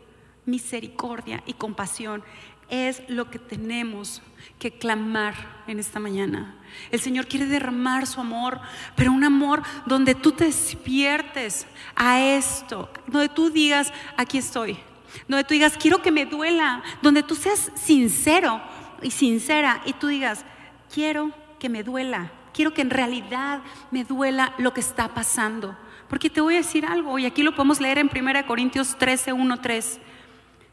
misericordia y compasión es lo que tenemos que clamar en esta mañana. El Señor quiere derramar su amor, pero un amor donde tú te despiertes a esto, donde tú digas, aquí estoy, donde tú digas, quiero que me duela, donde tú seas sincero y sincera y tú digas, quiero que me duela, quiero que en realidad me duela lo que está pasando. Porque te voy a decir algo, y aquí lo podemos leer en 1 Corintios 13, 1, 3.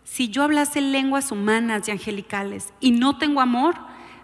Si yo hablase lenguas humanas y angelicales y no tengo amor,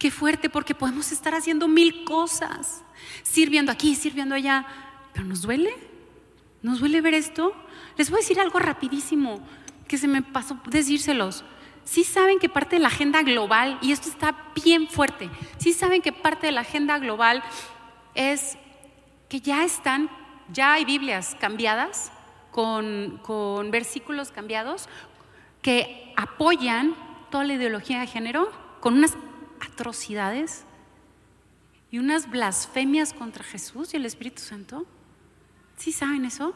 Qué fuerte porque podemos estar haciendo mil cosas, sirviendo aquí, sirviendo allá, pero nos duele. ¿Nos duele ver esto? Les voy a decir algo rapidísimo que se me pasó decírselos. Sí saben que parte de la agenda global, y esto está bien fuerte, sí saben que parte de la agenda global es que ya están, ya hay Biblias cambiadas, con, con versículos cambiados, que apoyan toda la ideología de género con unas atrocidades y unas blasfemias contra Jesús y el Espíritu Santo. ¿Sí saben eso?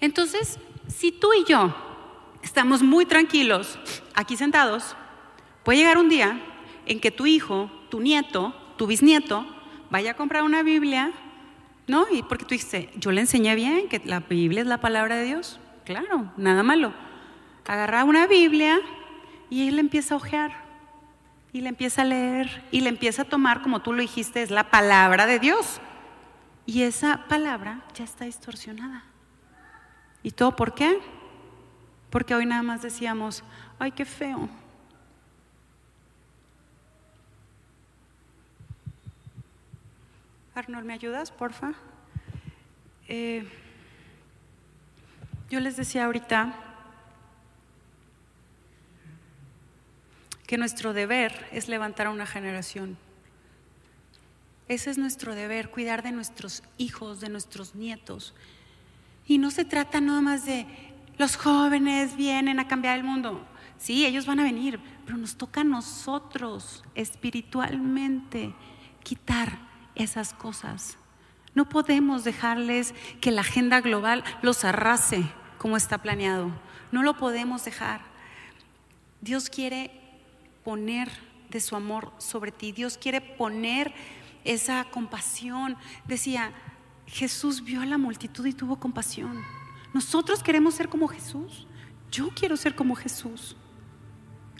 Entonces, si tú y yo estamos muy tranquilos aquí sentados, puede llegar un día en que tu hijo, tu nieto, tu bisnieto vaya a comprar una Biblia, ¿no? Y porque tú dices, yo le enseñé bien que la Biblia es la palabra de Dios. Claro, nada malo. Agarra una Biblia y él empieza a ojear y le empieza a leer y le empieza a tomar, como tú lo dijiste, es la palabra de Dios. Y esa palabra ya está distorsionada. ¿Y todo por qué? Porque hoy nada más decíamos, ay, qué feo. Arnold, ¿me ayudas, porfa? Eh, yo les decía ahorita que nuestro deber es levantar a una generación. Ese es nuestro deber, cuidar de nuestros hijos, de nuestros nietos. Y no se trata nada más de los jóvenes vienen a cambiar el mundo. Sí, ellos van a venir, pero nos toca a nosotros espiritualmente quitar esas cosas. No podemos dejarles que la agenda global los arrase como está planeado. No lo podemos dejar. Dios quiere poner de su amor sobre ti. Dios quiere poner esa compasión. Decía, Jesús vio a la multitud y tuvo compasión. Nosotros queremos ser como Jesús. Yo quiero ser como Jesús.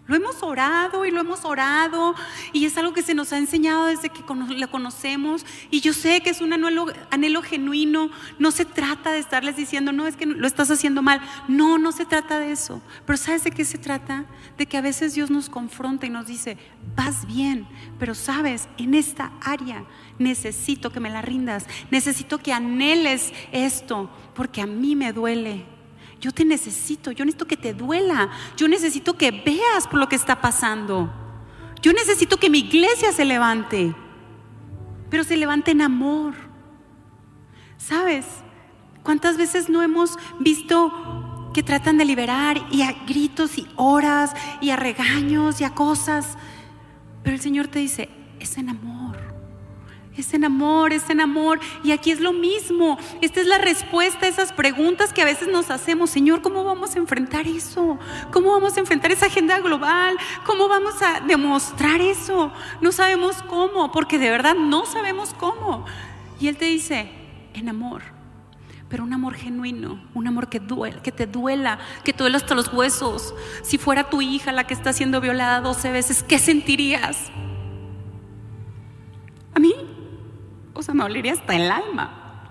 Lo hemos orado y lo hemos orado y es algo que se nos ha enseñado desde que lo conocemos y yo sé que es un anhelo, anhelo genuino. No se trata de estarles diciendo, no, es que lo estás haciendo mal. No, no se trata de eso. Pero ¿sabes de qué se trata? De que a veces Dios nos confronta y nos dice, vas bien, pero sabes, en esta área necesito que me la rindas, necesito que anheles esto, porque a mí me duele. Yo te necesito, yo necesito que te duela, yo necesito que veas por lo que está pasando. Yo necesito que mi iglesia se levante, pero se levante en amor. ¿Sabes? ¿Cuántas veces no hemos visto que tratan de liberar y a gritos y horas y a regaños y a cosas? Pero el Señor te dice, es en amor. Es en amor, es en amor. Y aquí es lo mismo. Esta es la respuesta a esas preguntas que a veces nos hacemos. Señor, ¿cómo vamos a enfrentar eso? ¿Cómo vamos a enfrentar esa agenda global? ¿Cómo vamos a demostrar eso? No sabemos cómo, porque de verdad no sabemos cómo. Y Él te dice, en amor. Pero un amor genuino, un amor que, duela, que te duela, que te duela hasta los huesos. Si fuera tu hija la que está siendo violada 12 veces, ¿qué sentirías? A mí, o sea, me dolería hasta el alma.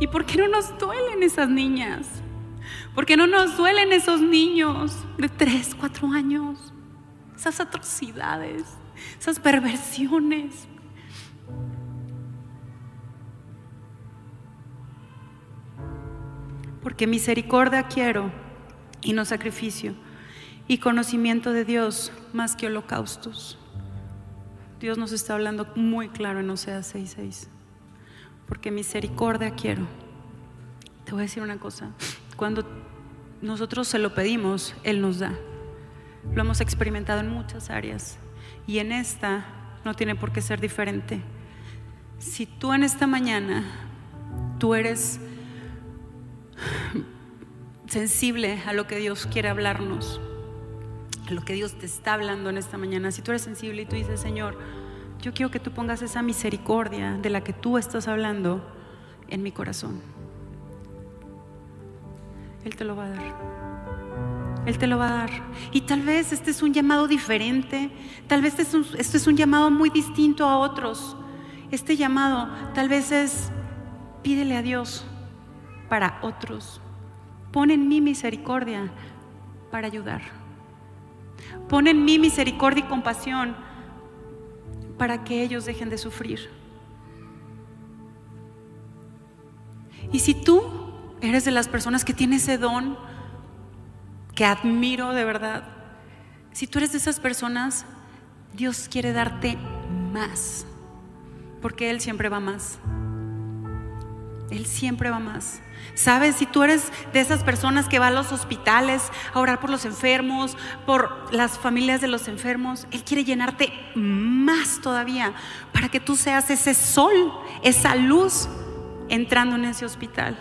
¿Y por qué no nos duelen esas niñas? ¿Por qué no nos duelen esos niños de 3, 4 años? Esas atrocidades, esas perversiones. Porque misericordia quiero y no sacrificio, y conocimiento de Dios más que holocaustos. Dios nos está hablando muy claro en Oseas 6:6. Porque misericordia quiero. Te voy a decir una cosa. Cuando nosotros se lo pedimos, Él nos da. Lo hemos experimentado en muchas áreas. Y en esta no tiene por qué ser diferente. Si tú en esta mañana, tú eres sensible a lo que Dios quiere hablarnos, a lo que Dios te está hablando en esta mañana, si tú eres sensible y tú dices, Señor, yo quiero que tú pongas esa misericordia de la que tú estás hablando en mi corazón. Él te lo va a dar. Él te lo va a dar. Y tal vez este es un llamado diferente, tal vez este es un, llamado muy distinto a otros. Este llamado tal vez es, pídele a Dios para otros. Pon en mí misericordia para ayudar. Pon en mí misericordia y compasión para que ellos dejen de sufrir. Y si tú eres de las personas que tiene ese don, que admiro de verdad, si tú eres de esas personas, Dios quiere darte más, porque Él siempre va más. Él siempre va más. ¿Sabes? Si tú eres de esas personas que va a los hospitales a orar por los enfermos, por las familias de los enfermos, Él quiere llenarte más todavía para que tú seas ese sol, esa luz entrando en ese hospital.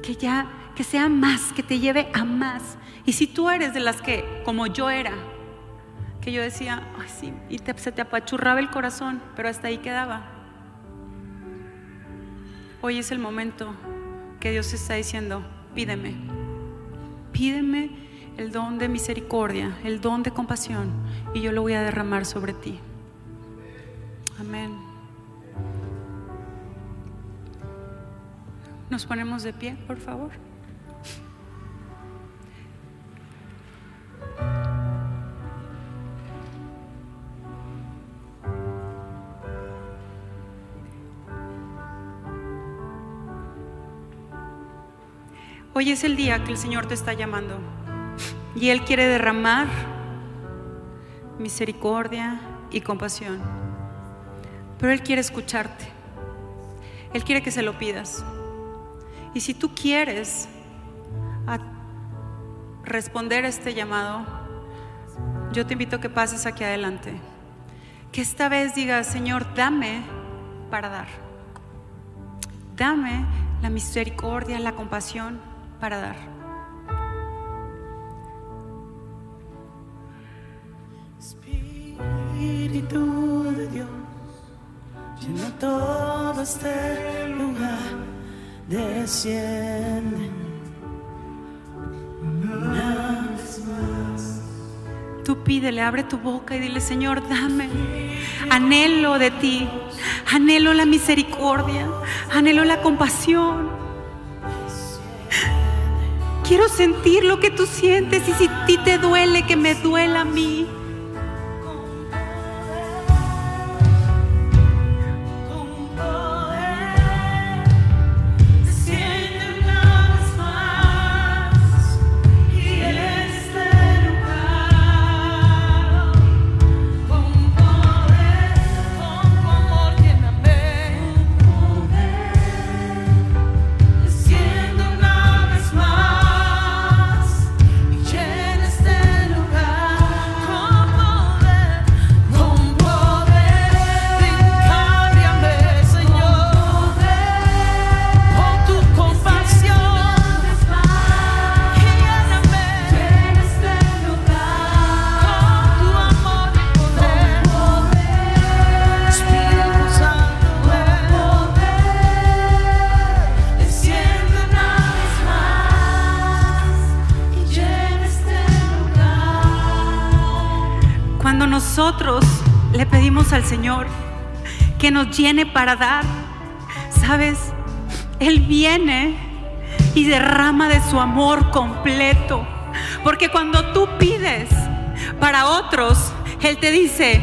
Que ya, que sea más, que te lleve a más. Y si tú eres de las que, como yo era, que yo decía, ay sí, y te- se te apachurraba el corazón, pero hasta ahí quedaba. Hoy es el momento que Dios está diciendo, pídeme, pídeme el don de misericordia, el don de compasión, y yo lo voy a derramar sobre ti. Amén. Nos ponemos de pie, por favor. Hoy es el día que el Señor te está llamando y Él quiere derramar misericordia y compasión. Pero Él quiere escucharte. Él quiere que se lo pidas. Y si tú quieres responder a este llamado, yo te invito a que pases aquí adelante. Que esta vez digas, Señor, dame para dar. Dame la misericordia, la compasión para dar. Espíritu de Dios, llena todo este lugar, desciende. Una vez más. Tú pídele, abre tu boca y dile, Señor, dame. Anhelo de ti, anhelo la misericordia, anhelo la compasión. Quiero sentir lo que tú sientes y si ti te duele, que me duela a mí. Nos llene para dar, ¿sabes? Él viene y derrama de su amor completo. Porque cuando tú pides para otros, Él te dice,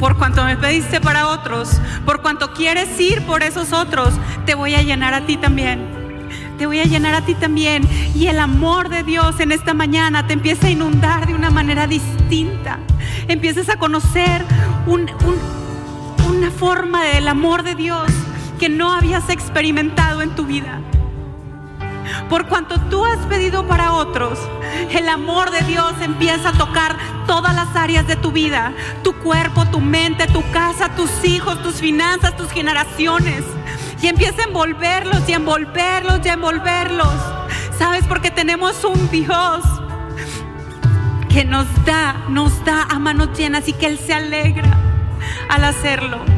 por cuanto me pediste para otros, por cuanto quieres ir por esos otros, te voy a llenar a ti también. Te voy a llenar a ti también. Y el amor de Dios en esta mañana te empieza a inundar de una manera distinta. Empiezas a conocer un- un- forma del amor de Dios que no habías experimentado en tu vida. Por cuanto tú has pedido para otros, el amor de Dios empieza a tocar todas las áreas de tu vida, tu cuerpo, tu mente, tu casa, tus hijos, tus finanzas, tus generaciones. Y empieza a envolverlos y envolverlos y envolverlos. ¿Sabes? Porque tenemos un Dios que nos da, nos da a manos llenas y que Él se alegra al hacerlo.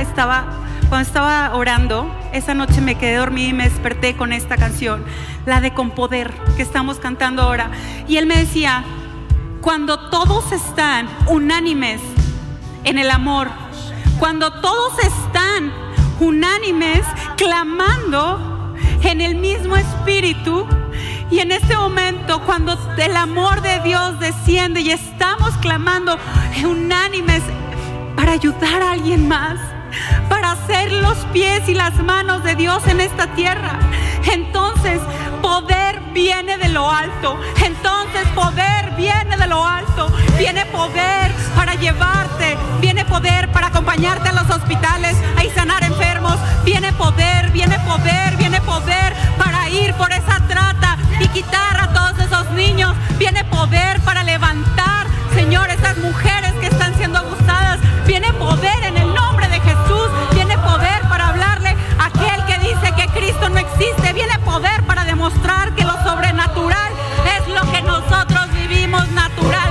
Estaba, cuando estaba orando, esa noche me quedé dormida y me desperté con esta canción, la de Con Poder, que estamos cantando ahora. Y él me decía, cuando todos están unánimes en el amor, cuando todos están unánimes clamando en el mismo espíritu, y en este momento, cuando el amor de Dios desciende y estamos clamando unánimes ayudar a alguien más, para hacer los pies y las manos de Dios en esta tierra, entonces poder viene de lo alto. Entonces poder viene de lo alto. Viene poder para llevarte. Viene poder para acompañarte a los hospitales y sanar enfermos. Viene poder, viene poder, viene poder para ir por esa trata y quitar a todos esos niños. Viene poder para levantar, Señor, esas mujeres siendo abusadas. Viene poder en el nombre de Jesús. Viene poder para hablarle a aquel que dice que Cristo no existe. Viene poder para demostrar que lo sobrenatural es lo que nosotros vivimos naturalmente.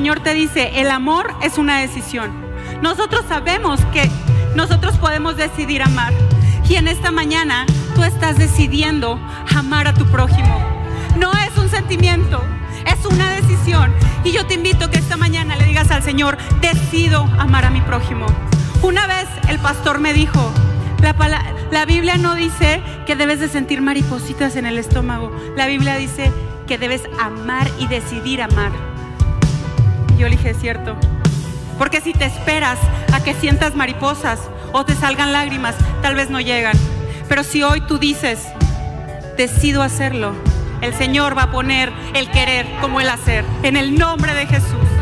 Señor te dice, el amor es una decisión. Nosotros sabemos que nosotros podemos decidir amar. Y en esta mañana tú estás decidiendo amar a tu prójimo. No es un sentimiento, es una decisión. Y yo te invito que esta mañana le digas al Señor, decido amar a mi prójimo. Una vez el pastor me dijo, la, la Biblia no dice que debes de sentir maripositas en el estómago. La Biblia dice que debes amar y decidir amar. Yo le dije, es cierto. Porque si te esperas a que sientas mariposas o te salgan lágrimas, tal vez no llegan. Pero si hoy tú dices, decido hacerlo, el Señor va a poner el querer como el hacer. En el nombre de Jesús.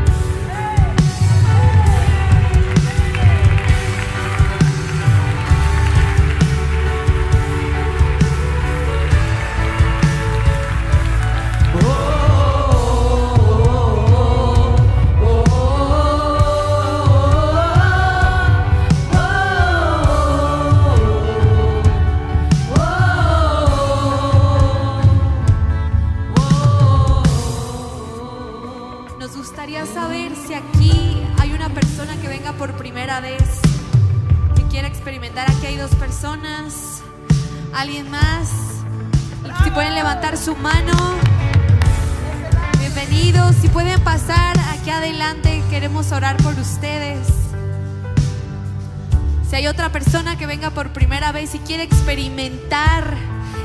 Otra persona que venga por primera vez y quiere experimentar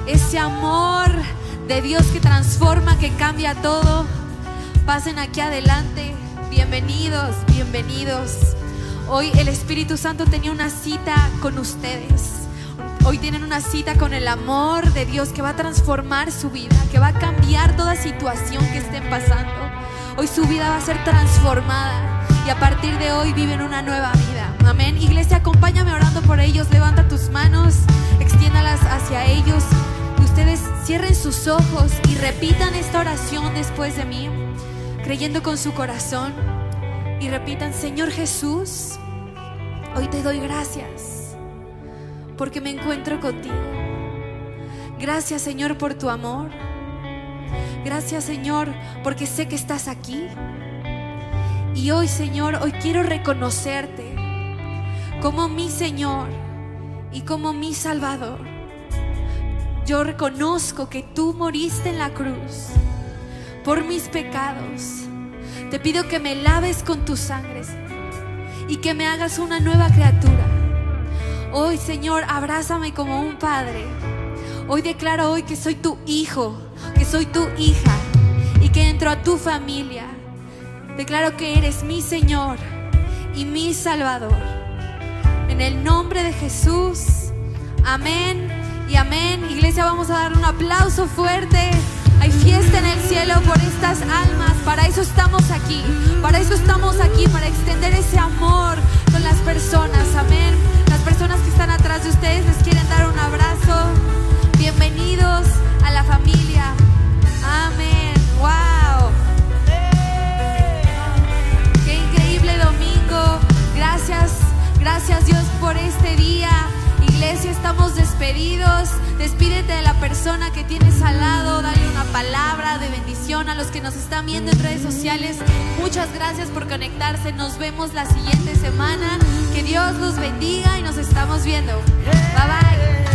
ese amor de Dios que transforma, que cambia todo, pasen aquí adelante. Bienvenidos, bienvenidos. Hoy el Espíritu Santo tenía una cita con ustedes. Hoy tienen una cita con el amor de Dios que va a transformar su vida, que va a cambiar toda situación que estén pasando. Hoy su vida va a ser transformada y a partir de hoy viven una nueva vida. Amén. Iglesia, acompáñame orando por ellos. Levanta tus manos, extiéndalas hacia ellos. Ustedes cierren sus ojos y repitan esta oración después de mí, creyendo con su corazón. Y repitan, Señor Jesús, hoy te doy gracias porque me encuentro contigo. Gracias Señor por tu amor. Gracias Señor porque sé que estás aquí. Y hoy Señor, hoy quiero reconocerte como mi Señor y como mi Salvador. Yo reconozco que tú moriste en la cruz por mis pecados. Te pido que me laves con tus sangres y que me hagas una nueva criatura. Hoy, Señor, abrázame como un padre. Hoy declaro hoy que soy tu hijo, que soy tu hija y que entro a tu familia. Declaro que eres mi Señor y mi Salvador. El nombre de Jesús. Amén y amén. Iglesia, vamos a dar un aplauso fuerte. Hay fiesta en el cielo por estas almas. Para eso estamos aquí. Para eso estamos aquí, para extender ese amor con las personas. Amén. Las personas que están atrás de ustedes les quieren dar un abrazo. Bienvenidos a la familia. Amén. Wow. Qué increíble domingo. Gracias, gracias Dios por este día. Iglesia, estamos despedidos. Despídete de la persona que tienes al lado. Dale una palabra de bendición a los que nos están viendo en redes sociales. Muchas gracias por conectarse. Nos vemos la siguiente semana. Que Dios los bendiga y nos estamos viendo. Bye bye.